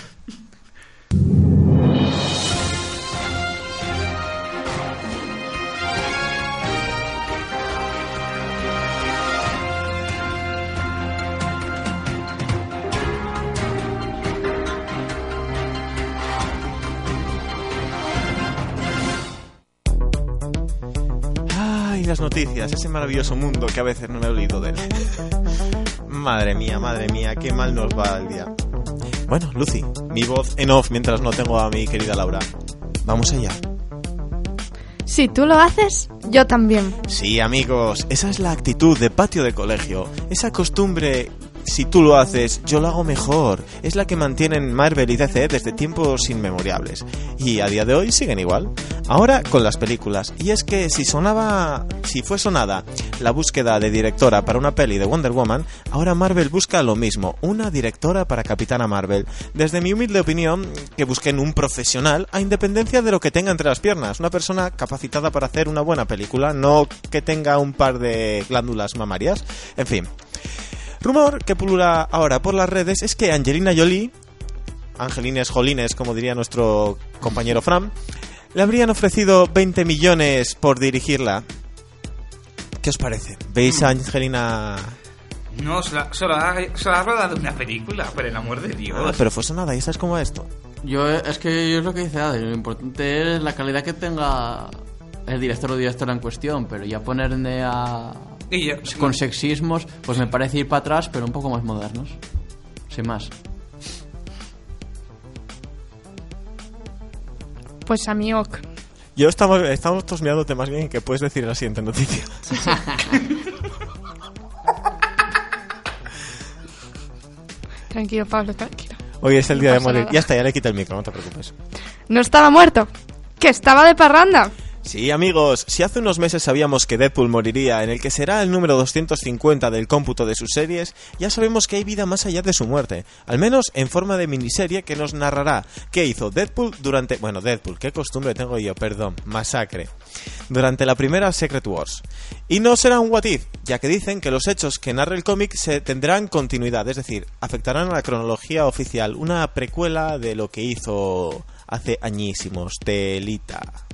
Ay, las noticias, ese maravilloso mundo que a veces no me he olvidado de él. Madre mía, madre mía, qué mal nos va el día. Bueno, Lucy, mi voz en off mientras no tengo a mi querida Laura. Vamos allá. Si tú lo haces, yo también. Sí, amigos, esa es la actitud de patio de colegio. Esa costumbre, si tú lo haces, yo lo hago mejor. Es la que mantienen Marvel y DC desde tiempos inmemoriales. Y a día de hoy siguen igual. Ahora con las películas. Y es que si sonaba, si fue sonada la búsqueda de directora para una peli de Wonder Woman, ahora Marvel busca lo mismo, una directora para Capitana Marvel. Desde mi humilde opinión, que busquen un profesional a independencia de lo que tenga entre las piernas, una persona capacitada para hacer una buena película, no que tenga un par de glándulas mamarias. En fin. Rumor que pulula ahora por las redes es que Angelina Jolie, Angelines Jolines, como diría nuestro compañero Fran, le habrían ofrecido 20 millones por dirigirla. ¿Qué os parece? ¿Veis a Angelina No, solo, solo ha, rodado una película, por el amor de Dios. Ah, pero fue sonada y sabes cómo esto. Yo, es que yo es lo que dice Adri, lo importante es la calidad que tenga el director o directora en cuestión, pero ya ponerme a... Y yo, con sexismos, pues me parece ir para atrás, pero un poco más modernos. Sin más. Pues a mi ok. Yo estamos, estamos todos mirándote más bien que puedes decir la siguiente noticia. Tranquilo, Pablo, tranquilo. Hoy es el día No de morir. nada. Ya está, ya le quita el micro, no te preocupes. No estaba muerto, que estaba de parranda. Sí, amigos, si hace unos meses sabíamos que Deadpool moriría en el que será el número 250 del cómputo de sus series, ya sabemos que hay vida más allá de su muerte, al menos en forma de miniserie que nos narrará qué hizo Deadpool durante... Bueno, Deadpool, qué costumbre tengo yo, perdón, masacre. Durante la primera Secret Wars. Y no será un what if, ya que dicen que los hechos que narra el cómic se tendrán continuidad, es decir, afectarán a la cronología oficial, una precuela de lo que hizo hace añísimos, Telita.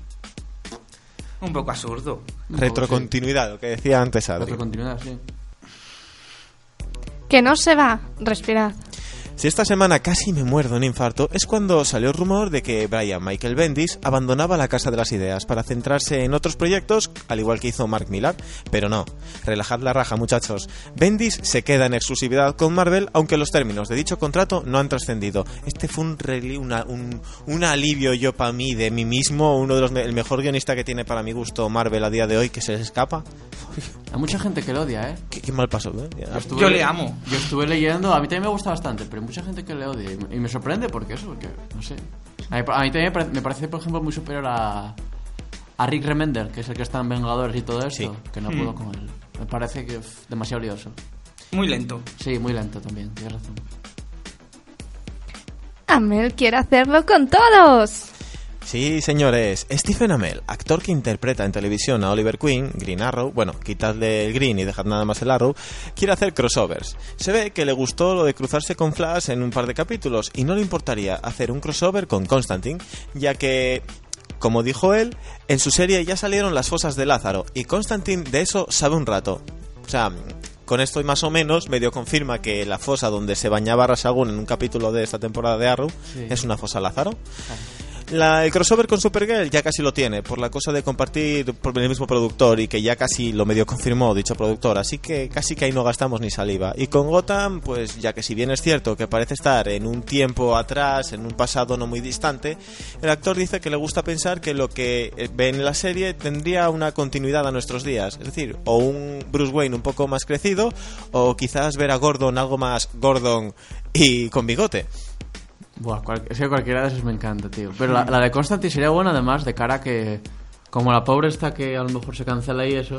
Un poco absurdo. Retrocontinuidad, lo que decía antes Adri. Retrocontinuidad, sí. Que no se va, respirad. Si esta semana casi me muerdo un infarto, es cuando salió el rumor de que Brian Michael Bendis abandonaba la Casa de las Ideas para centrarse en otros proyectos, al igual que hizo Mark Millar. Pero no, relajad la raja, muchachos. Bendis se queda en exclusividad con Marvel, aunque los términos de dicho contrato no han trascendido. Este fue un, una- un, alivio yo para mí, de mí mismo, uno de los el mejor guionista que tiene para mi gusto Marvel a día de hoy, que se les escapa. Hay mucha gente que lo odia, ¿eh? Qué, qué mal pasó, ¿eh? Estuve Yo le- amo. Yo estuve leyendo, a mí también me gusta bastante, pero hay mucha gente que le odia. y me- Y me sorprende porque eso, porque, no sé. A mí, a mí también me parece, me parece, por ejemplo, muy superior a, a Rick Remender, que es el que está en Vengadores y todo esto, Sí. que no puedo con él. Me parece que es demasiado lioso. Muy lento. Sí, muy lento también, tienes razón. Amel quiere hacerlo con todos. Sí, señores, Stephen Amell, actor que interpreta en televisión a Oliver Queen, Green Arrow, bueno, quitadle el Green y dejad nada más el Arrow, quiere hacer crossovers. Se ve que le gustó lo de cruzarse con Flash en un par de capítulos y no le importaría hacer un crossover con Constantine, ya que, como dijo él, en su serie ya salieron las fosas de Lázaro y Constantine de eso sabe un rato. O sea, con esto y más o menos medio confirma que la fosa donde se bañaba Ra's al Ghul en un capítulo de esta temporada de Arrow Sí. es una fosa Lázaro. La- el crossover con Supergirl ya casi lo tiene, por la cosa de compartir por el mismo productor y que ya casi lo medio confirmó dicho productor, así que casi que ahí no gastamos ni saliva. Y con Gotham, pues ya que si bien es cierto que parece estar en un tiempo atrás, en un pasado no muy distante, el actor dice que le gusta pensar que lo que eh, ve en la serie tendría una continuidad a nuestros días, es decir, o un Bruce Wayne un poco más crecido, o quizás ver a Gordon algo más Gordon y con bigote. Buah, cual- es que cualquiera de esos me encanta, tío. Pero la, la de Constantine sería buena, además, de cara a que. Como la pobre está que a lo mejor se cancela y eso.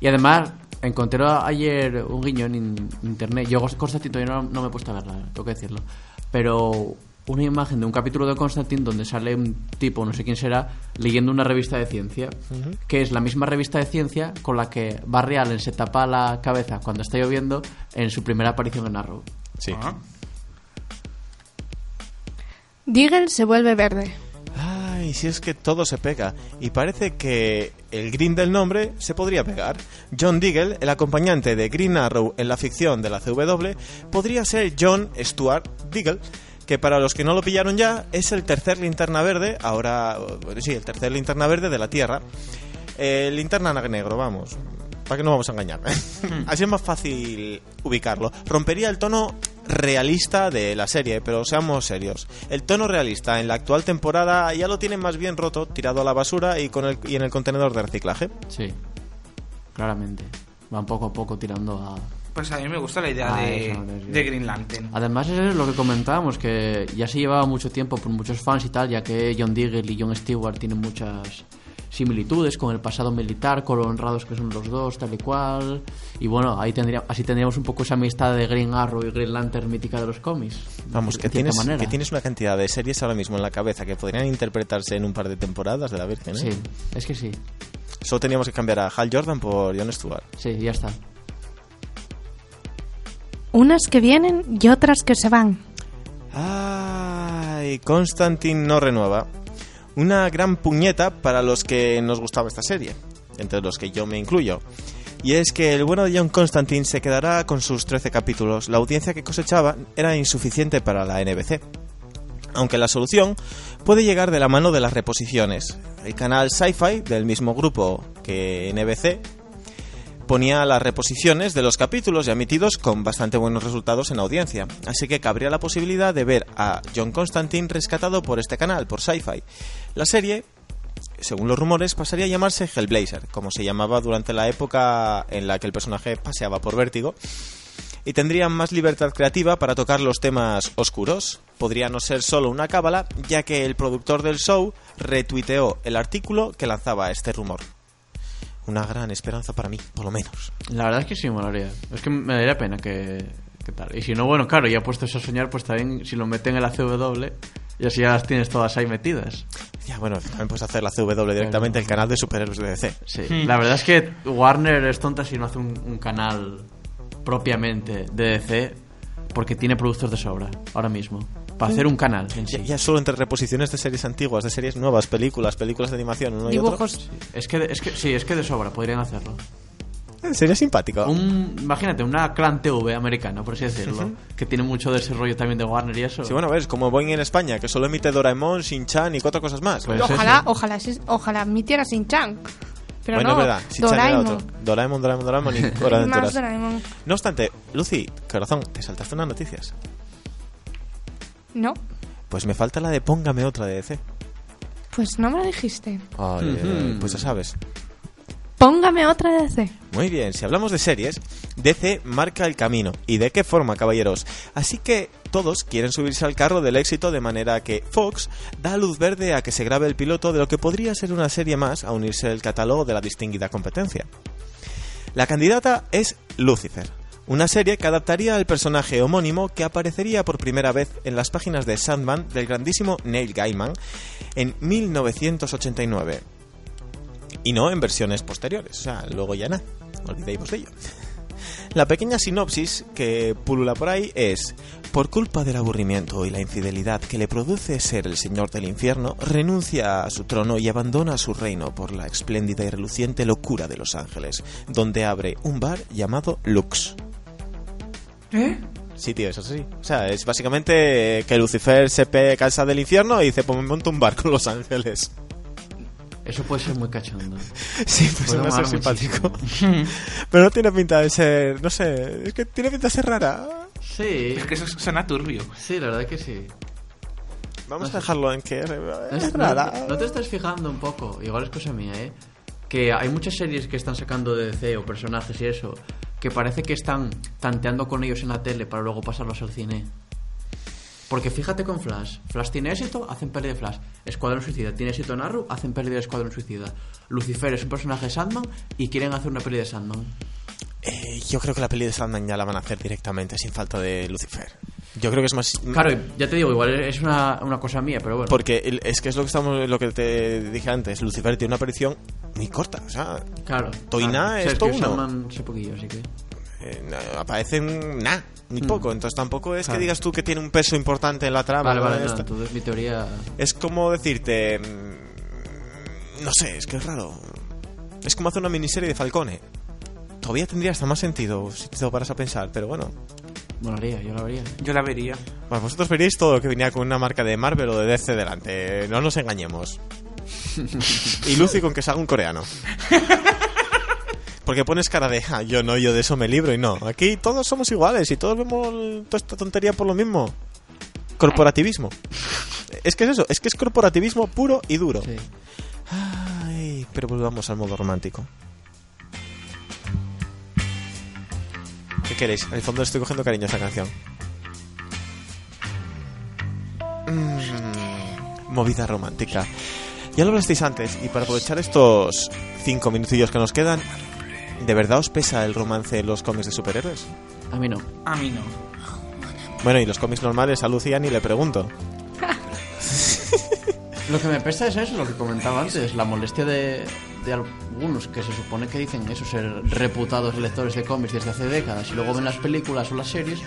Y además, encontré ayer un guiño en in- internet. Yo Constantine todavía no, no me he puesto a verla, tengo que decirlo. Pero una imagen de un capítulo de Constantine donde sale un tipo, no sé quién será, leyendo una revista de ciencia, que es la misma revista de ciencia con la que Barry Allen se tapa la cabeza cuando está lloviendo en su primera aparición en Arrow. Sí. Ah. Diggle se vuelve verde. Ay, si es que todo se pega. Y parece que el Green del nombre se podría pegar. John Diggle, el acompañante de Green Arrow en la ficción de la CW, podría ser John Stuart Diggle, que para los que no lo pillaron ya, es el tercer linterna verde, ahora, bueno, sí, el tercer linterna verde de la Tierra. El linterna negro, vamos. ¿Para qué no vamos a engañar? Así es más fácil ubicarlo. Rompería el tono realista de la serie, pero seamos serios. El tono realista en la actual temporada ya lo tienen más bien roto, tirado a la basura y, con el, y en el contenedor de reciclaje. Sí, claramente. Van poco a poco tirando a... Pues a mí me gusta la idea Ah, de, eso, eso. de Green Lantern. Además es lo que comentábamos, que ya se llevaba mucho tiempo por muchos fans y tal, ya que John Diggle y John Stewart tienen muchas similitudes con el pasado militar, con lo honrados que son los dos, tal y cual. Y bueno, ahí tendría, así tendríamos un poco esa amistad de Green Arrow y Green Lantern mítica de los cómics. Vamos, de que tienes, manera. que tienes una cantidad de series ahora mismo en la cabeza que podrían interpretarse en un par de temporadas de la Virgen. ¿eh? Sí, es que sí. Solo teníamos que cambiar a Hal Jordan por John Stewart. Sí, ya está. Unas que vienen y otras que se van. Ay, Constantine no renueva. Una gran puñeta para los que nos gustaba esta serie, entre los que yo me incluyo. Y es que el bueno de John Constantine se quedará con sus 13 capítulos. La audiencia que cosechaba era insuficiente para la NBC. Aunque la solución puede llegar de la mano de las reposiciones. El canal Sci-Fi, del mismo grupo que NBC, ponía las reposiciones de los capítulos ya emitidos con bastante buenos resultados en audiencia, así que cabría la posibilidad de ver a John Constantine rescatado por este canal, por Sci-Fi. La serie, según los rumores, pasaría a llamarse Hellblazer, como se llamaba durante la época en la que el personaje paseaba por vértigo, y tendrían más libertad creativa para tocar los temas oscuros. Podría no ser solo una cábala, ya que el productor del show retuiteó el artículo que lanzaba este rumor. Una gran esperanza para mí, por lo menos. La verdad es que sí, me molaría. Es que me daría pena que, que tal. Y si no, bueno, claro, ya puestos a soñar, pues también si lo meten en la CW y así ya las tienes todas ahí metidas. Ya, bueno, también puedes hacer la CW directamente, el canal de superhéroes de DC. Sí, la verdad es que Warner es tonta si no hace un, un canal propiamente de DC porque tiene productos de sobra ahora mismo. Para hacer un canal en sí. Ya, ya solo entre reposiciones de series antiguas, de series nuevas, películas, películas de animación, uno y otro. Dibujos. Es que, es que sí, es que de sobra podrían hacerlo. Sería simpático. Un, imagínate, una clan TV americana, por así decirlo, que tiene mucho de ese rollo también de Warner y eso. Sí, bueno, ves, como Boeing en España, que solo emite Doraemon, Shin-Chan y cuatro cosas más. Pues ojalá, ojalá, sí- ojalá admitiera sin Chan. Pero bueno, no, es verdad, Shin-Chan Doraemon. otro. Doraemon, Doraemon, Doraemon y Hora de Más. Doraemon. No obstante, Lucy, corazón, te saltaste unas noticias. No, Pues me falta la de Póngame otra de DC. pues no me lo dijiste. Ay, ay, pues ya sabes. Póngame otra de DC. Muy bien, si hablamos de series, DC marca el camino. ¿Y de qué forma, caballeros? Así que todos quieren subirse al carro del éxito de manera que Fox da luz verde a que se grabe el piloto de lo que podría ser una serie más a unirse al catálogo de la distinguida competencia. La candidata es Lucifer, una serie que adaptaría al personaje homónimo que aparecería por primera vez en las páginas de Sandman del grandísimo Neil Gaiman en 1989 y no en versiones posteriores. O sea, luego ya nada, olvidéis de ello. La pequeña sinopsis que pulula por ahí es, por culpa del aburrimiento y la infidelidad que le produce ser el señor del infierno, renuncia a su trono y abandona su reino por la espléndida y reluciente locura de Los Ángeles, donde abre un bar llamado Lux. ¿Eh? Sí, tío, eso sí. O sea, es básicamente que Lucifer se cansa del infierno y dice, pues me monto un bar con Los Ángeles. Eso puede ser muy cachondo. Sí, pues Puede ser simpático. muchísimo. Pero no tiene pinta de ser, no sé, es que tiene pinta de ser rara. Sí, Es que eso suena turbio. sí, la verdad que sí. Vamos a dejarlo en que es, No, es no- rara. no te estás fijando un poco, igual es cosa mía, ¿eh? Que hay muchas series que están sacando de DC o personajes y eso, que parece que están tanteando con ellos en la tele para luego pasarlos al cine. Porque fíjate con Flash. Flash tiene éxito, hacen peli de Flash. Escuadrón Suicida tiene éxito en Arrow, hacen peli de Escuadrón Suicida. Lucifer es un personaje de Sandman y quieren hacer una peli de Sandman. yo creo que la peli de Sandman ya la van a hacer directamente, sin falta de Lucifer. Yo creo que es más... Claro, ya te digo, igual es una, una cosa mía, pero bueno. Porque es que es lo que estamos lo que te dije antes. Lucifer tiene una aparición muy corta. O sea, Claro. Toina claro. es todo uno. Sandman sé poquillo, así que... eh, aparecen nada, muy poco. Entonces tampoco es Claro. que digas tú que tiene un peso importante en la trama. Vale, vale, no, entonces mi teoría... Es como decirte... mm, No sé, es que es raro. Es como hacer una miniserie de Falcone. Todavía tendría hasta más sentido si te lo paras a pensar, pero bueno. Bueno, haría, yo lo haría. Yo la vería. Bueno, vosotros veríais todo lo que venía con una marca de Marvel o de DC delante. No nos engañemos. y Lucy con que salga un coreano. Porque pones cara de, ah, yo no, yo de eso me libro y no. Aquí todos somos iguales y todos vemos toda esta tontería por lo mismo. Corporativismo. Es que es eso, es que es corporativismo puro y duro. Sí. Ay, pero volvamos al modo romántico. ¿Qué queréis? El fondo le estoy cogiendo cariño a esa canción. Mm, movida romántica. Ya lo hablasteis antes, y para aprovechar estos cinco minutillos que nos quedan, ¿de verdad os pesa el romance en los cómics de superhéroes? A mí no. A mí no. Bueno, y los cómics normales a Lucía ni le pregunto. Lo que me pesa es eso, lo que comentaba antes, la molestia de, de algunos que se supone que dicen eso, ser reputados lectores de cómics desde hace décadas y luego ven las películas o las series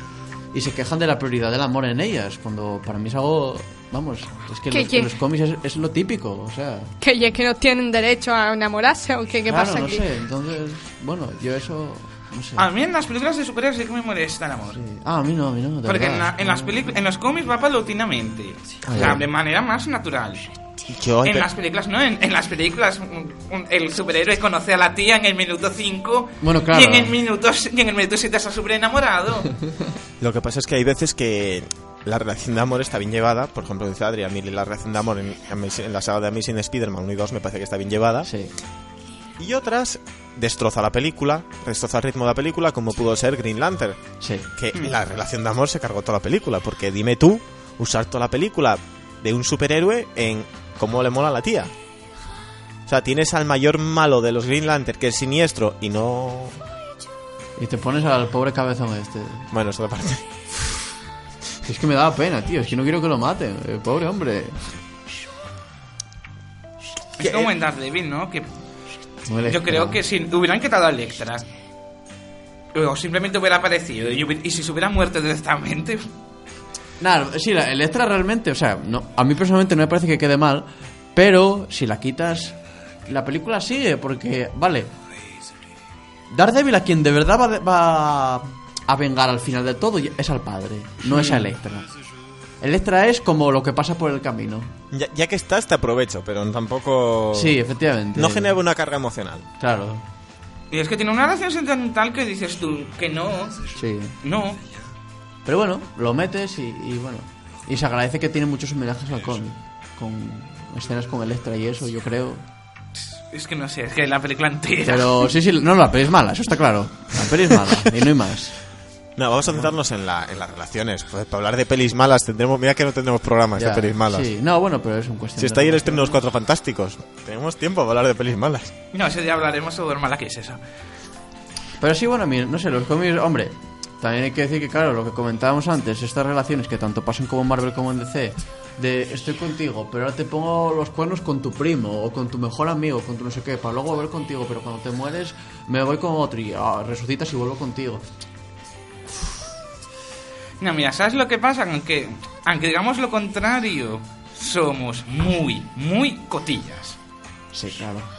y se quejan de la prioridad del amor en ellas, cuando para mí es algo, vamos, es que ¿Qué, los, cómics es, es lo típico, o sea... Que, ya que no tienen derecho a enamorarse o qué, qué claro, pasa no aquí. sé, entonces, bueno, yo eso, no sé. A mí en las películas de superhéroes sí que me molesta el amor. Sí. Ah, a mí no, a mí no, Porque en, la- en las películas, en los cómics va paulatinamente. O sea, de manera más natural. Yo En las películas no, en, en las películas un- un- el superhéroe conoce a la tía en el minuto 5 Bueno, claro. y en el minuto y en el minuto 7 está súper enamorado. Lo que pasa es que hay veces que la relación de amor está bien llevada. Por ejemplo, dice Adri, a mí la relación de amor en, en la saga de Amazing Spider-Man 1 y 2 me parece que está bien llevada. Sí. Y otras destroza la película, destroza el ritmo de la película, como pudo ser Green Lantern. Sí. Que la relación de amor se cargó toda la película. Porque dime tú, usar toda la película de un superhéroe en cómo le mola a la tía. O sea, tienes al mayor malo de los Green Lantern, que es siniestro, y no... Y te pones al pobre cabezón este. Bueno, eso de parte. Es que me daba pena, tío. Es que no quiero que lo maten. eh, pobre hombre. Es como en Daredevil, ¿no? Que yo creo que si hubieran quitado a Electra o simplemente hubiera aparecido y si se hubiera muerto directamente, Nada, sí, la Electra realmente, o sea, no, a mí personalmente no me parece que quede mal, pero si la quitas, la película sigue, porque, vale, Daredevil a quien de verdad va, de- va a vengar al final de todo es al padre, no es a Electra. Electra es como lo que pasa por el camino. Ya, ya que estás, te aprovecho, pero tampoco... Sí, efectivamente. No genera una carga emocional. Claro, y es que tiene una relación sentimental que dices tú que no, sí. no. Pero bueno, lo metes y, y bueno. Y se agradece que tiene muchos homenajes al cómic. Con escenas con Electra y eso, yo creo. Es que no sé, es que la película entera. Pero sí, sí, no, la peli es mala, eso está claro. La peli es mala y no hay más. No, vamos a centrarnos en, la, en las relaciones. Pues para hablar de pelis malas tendremos... Mira que no tendremos programas Ya, de pelis malas. Sí, no, bueno, pero es un cuestión. Si está ahí el estreno de Los Cuatro Fantásticos. Tenemos tiempo para hablar de pelis malas. No, ese día hablaremos sobre mala que es eso. Pero sí, bueno, mira, no sé, los cómics, hombre, también hay que decir que, claro, lo que comentábamos antes, estas relaciones que tanto pasan como en Marvel como en DC, de estoy contigo, pero ahora te pongo los cuernos con tu primo, o con tu mejor amigo, con tu no sé qué, para luego volver contigo, pero cuando te mueres me voy con otro y ah, resucitas y vuelvo contigo. No, mira, ¿sabes lo que pasa? Aunque, aunque digamos lo contrario, somos muy, muy cotillas. Sí, claro.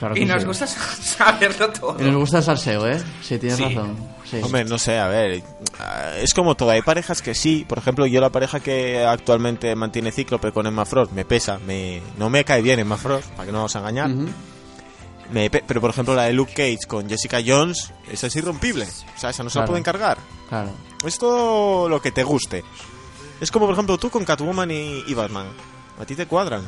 Claro Y nos sí. gusta saberlo todo. Y nos gusta el salseo, ¿eh? Sí, tienes Sí. razón. Sí. Hombre, no sé, a ver. ah, Es como todo. Hay parejas que sí. Por ejemplo, yo la pareja que actualmente mantiene Cíclope con Emma Frost me pesa. Me, no me cae bien Emma Frost, para que no vamos a engañar. Ujú. Me pe- pero por ejemplo, la de Luke Cage con Jessica Jones, esa es irrompible. O sea, esa no se la pueden cargar. Claro. Es todo lo que te guste. Es como, por ejemplo, tú con Catwoman y, y Batman. A ti te cuadran.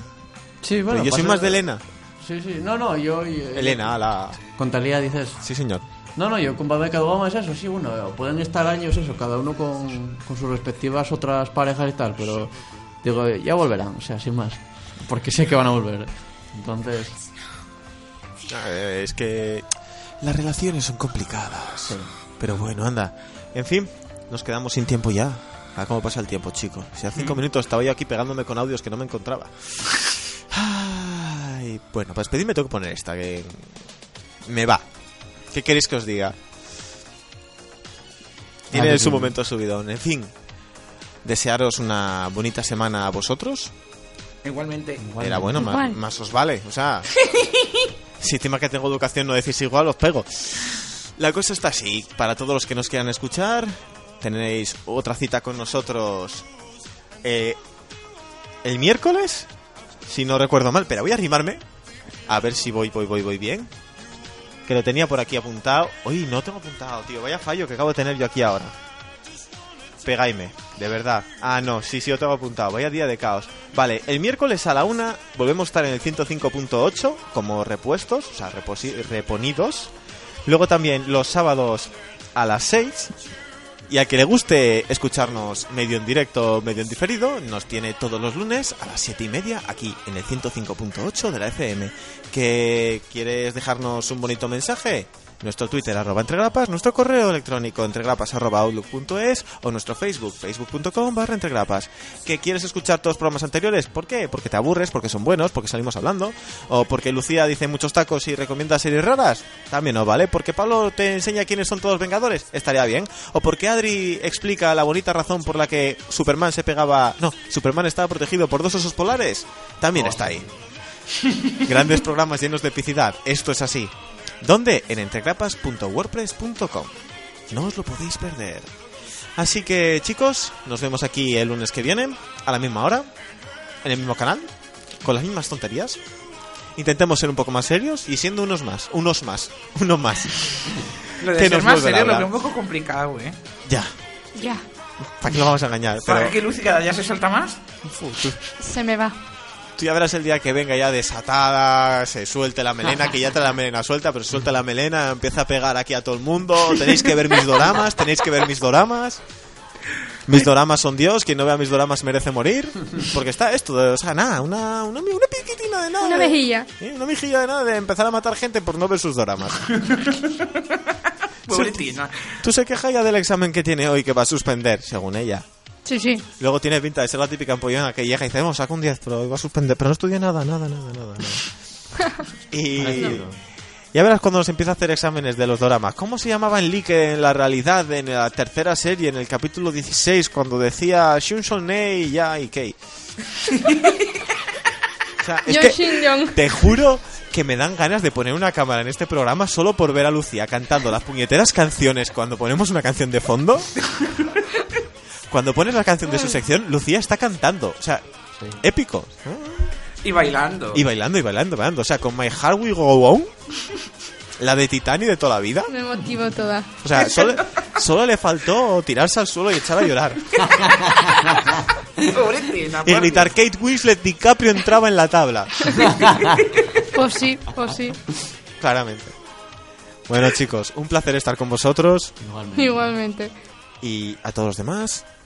Sí, bueno. Pero yo soy más de Elena. Sí, sí. No, no, yo... y- Elena, la... Con Talía dices... Sí, señor. No, no, yo con y Catwoman es eso, sí, bueno, pueden estar años eso, cada uno con, con sus respectivas otras parejas y tal, pero digo, ya volverán, o sea, sin más, porque sé que van a volver. Entonces, Eh, Es que las relaciones son complicadas. Pero bueno, anda. En fin, nos quedamos sin tiempo ya. A cómo pasa el tiempo, chicos. Si hace cinco minutos estaba yo aquí pegándome con audios que no me encontraba. Ay, bueno, para despedirme tengo que poner esta, que me va. ¿Qué queréis que os diga? Tiene su dime. momento subidón. En fin, desearos una bonita semana a vosotros. Igualmente. Era bueno, Igual. más os vale. O sea, si encima que tengo educación no decís igual, os pego. La cosa está así. Para todos los que nos quieran escuchar, tenéis otra cita con nosotros eh, el miércoles, si no recuerdo mal, pero voy a arrimarme. A ver si voy, voy, voy, voy bien. Que lo tenía por aquí apuntado. Uy, no tengo apuntado, tío. Vaya fallo que acabo de tener yo aquí ahora. Pegaime, de verdad. Ah, no, sí, sí, lo tengo apuntado. Vaya día de caos. Vale, el miércoles a la una volvemos a estar en el 105.8 como repuestos, o sea, reponidos. Luego también los sábados a las 6. Y al que le guste escucharnos medio en directo, medio en diferido, nos tiene todos los lunes a las 7 y media aquí en el 105.8 de la FM. ¿Que quieres dejarnos un bonito mensaje? Nuestro Twitter arroba entregrapas, nuestro correo electrónico entregrapas arroba outlook.es o nuestro Facebook, facebook.com barra entregrapas. ¿Que quieres escuchar todos los programas anteriores? ¿Por qué? Porque te aburres, porque son buenos, porque salimos hablando, o porque Lucía dice muchos tacos y recomienda series raras. También no vale. Porque Pablo te enseña quiénes son todos los Vengadores. Estaría bien. O porque Adri explica la bonita razón por la que Superman se pegaba... No, Superman estaba protegido por dos osos polares. También está ahí. Grandes programas llenos de epicidad. Esto es así. ¿Dónde? En entregrapas.wordpress.com. No os lo podéis perder. Así que, chicos, nos vemos aquí el lunes que viene, a la misma hora, en el mismo canal, con las mismas tonterías. Intentemos ser un poco más serios y siendo unos más, unos más, uno más. Lo de Que ser nos más serio lo veo un poco complicado, ¿eh? Ya, Ya, ¿para qué lo vamos a engañar? Pero ¿Para que Lucy cada día se suelta más? Se me va. Tú ya verás el día que venga ya desatada, se suelte la melena, que ya trae la melena suelta, pero suelta la melena, empieza a pegar aquí a todo el mundo. Tenéis que ver mis doramas, tenéis que ver mis doramas. Mis doramas son Dios, quien no vea mis doramas merece morir. Porque está esto, de- o sea, nada, una, una, una piquitina de nada. Una de- mejilla. Una mejilla de nada de empezar a matar gente por no ver sus doramas. Pobretina. Tú se queja ya del examen que tiene hoy que va a suspender, según ella. Sí, sí. Luego tiene pinta de ser la típica ampollona que llega y dice, vamos, saca un 10, pero va a suspender. Pero no estudia nada, nada, nada, nada. nada. y ya verás cuando nos empieza a hacer exámenes de los doramas. ¿Cómo se llamaba en Lee en la realidad, en la tercera serie, en el capítulo 16, cuando decía Shun Nei, ya y Kei? O sea, es que te juro que me dan ganas de poner una cámara en este programa solo por ver a Lucía cantando las puñeteras canciones cuando ponemos una canción de fondo. Cuando pones la canción de su sección, Lucía está cantando. O sea, épico. Y bailando. Y bailando, y bailando, bailando. O sea, con My Heart Will Go On, la de Titani de toda la vida. Me motivo toda. O sea, solo, solo le faltó tirarse al suelo y echar a llorar. Pobretina. Y gritar, Kate Winslet DiCaprio entraba en la tabla. Pues sí, pues sí. Claramente. Bueno, chicos, un placer estar con vosotros. Igualmente. Igualmente. Y a todos los demás,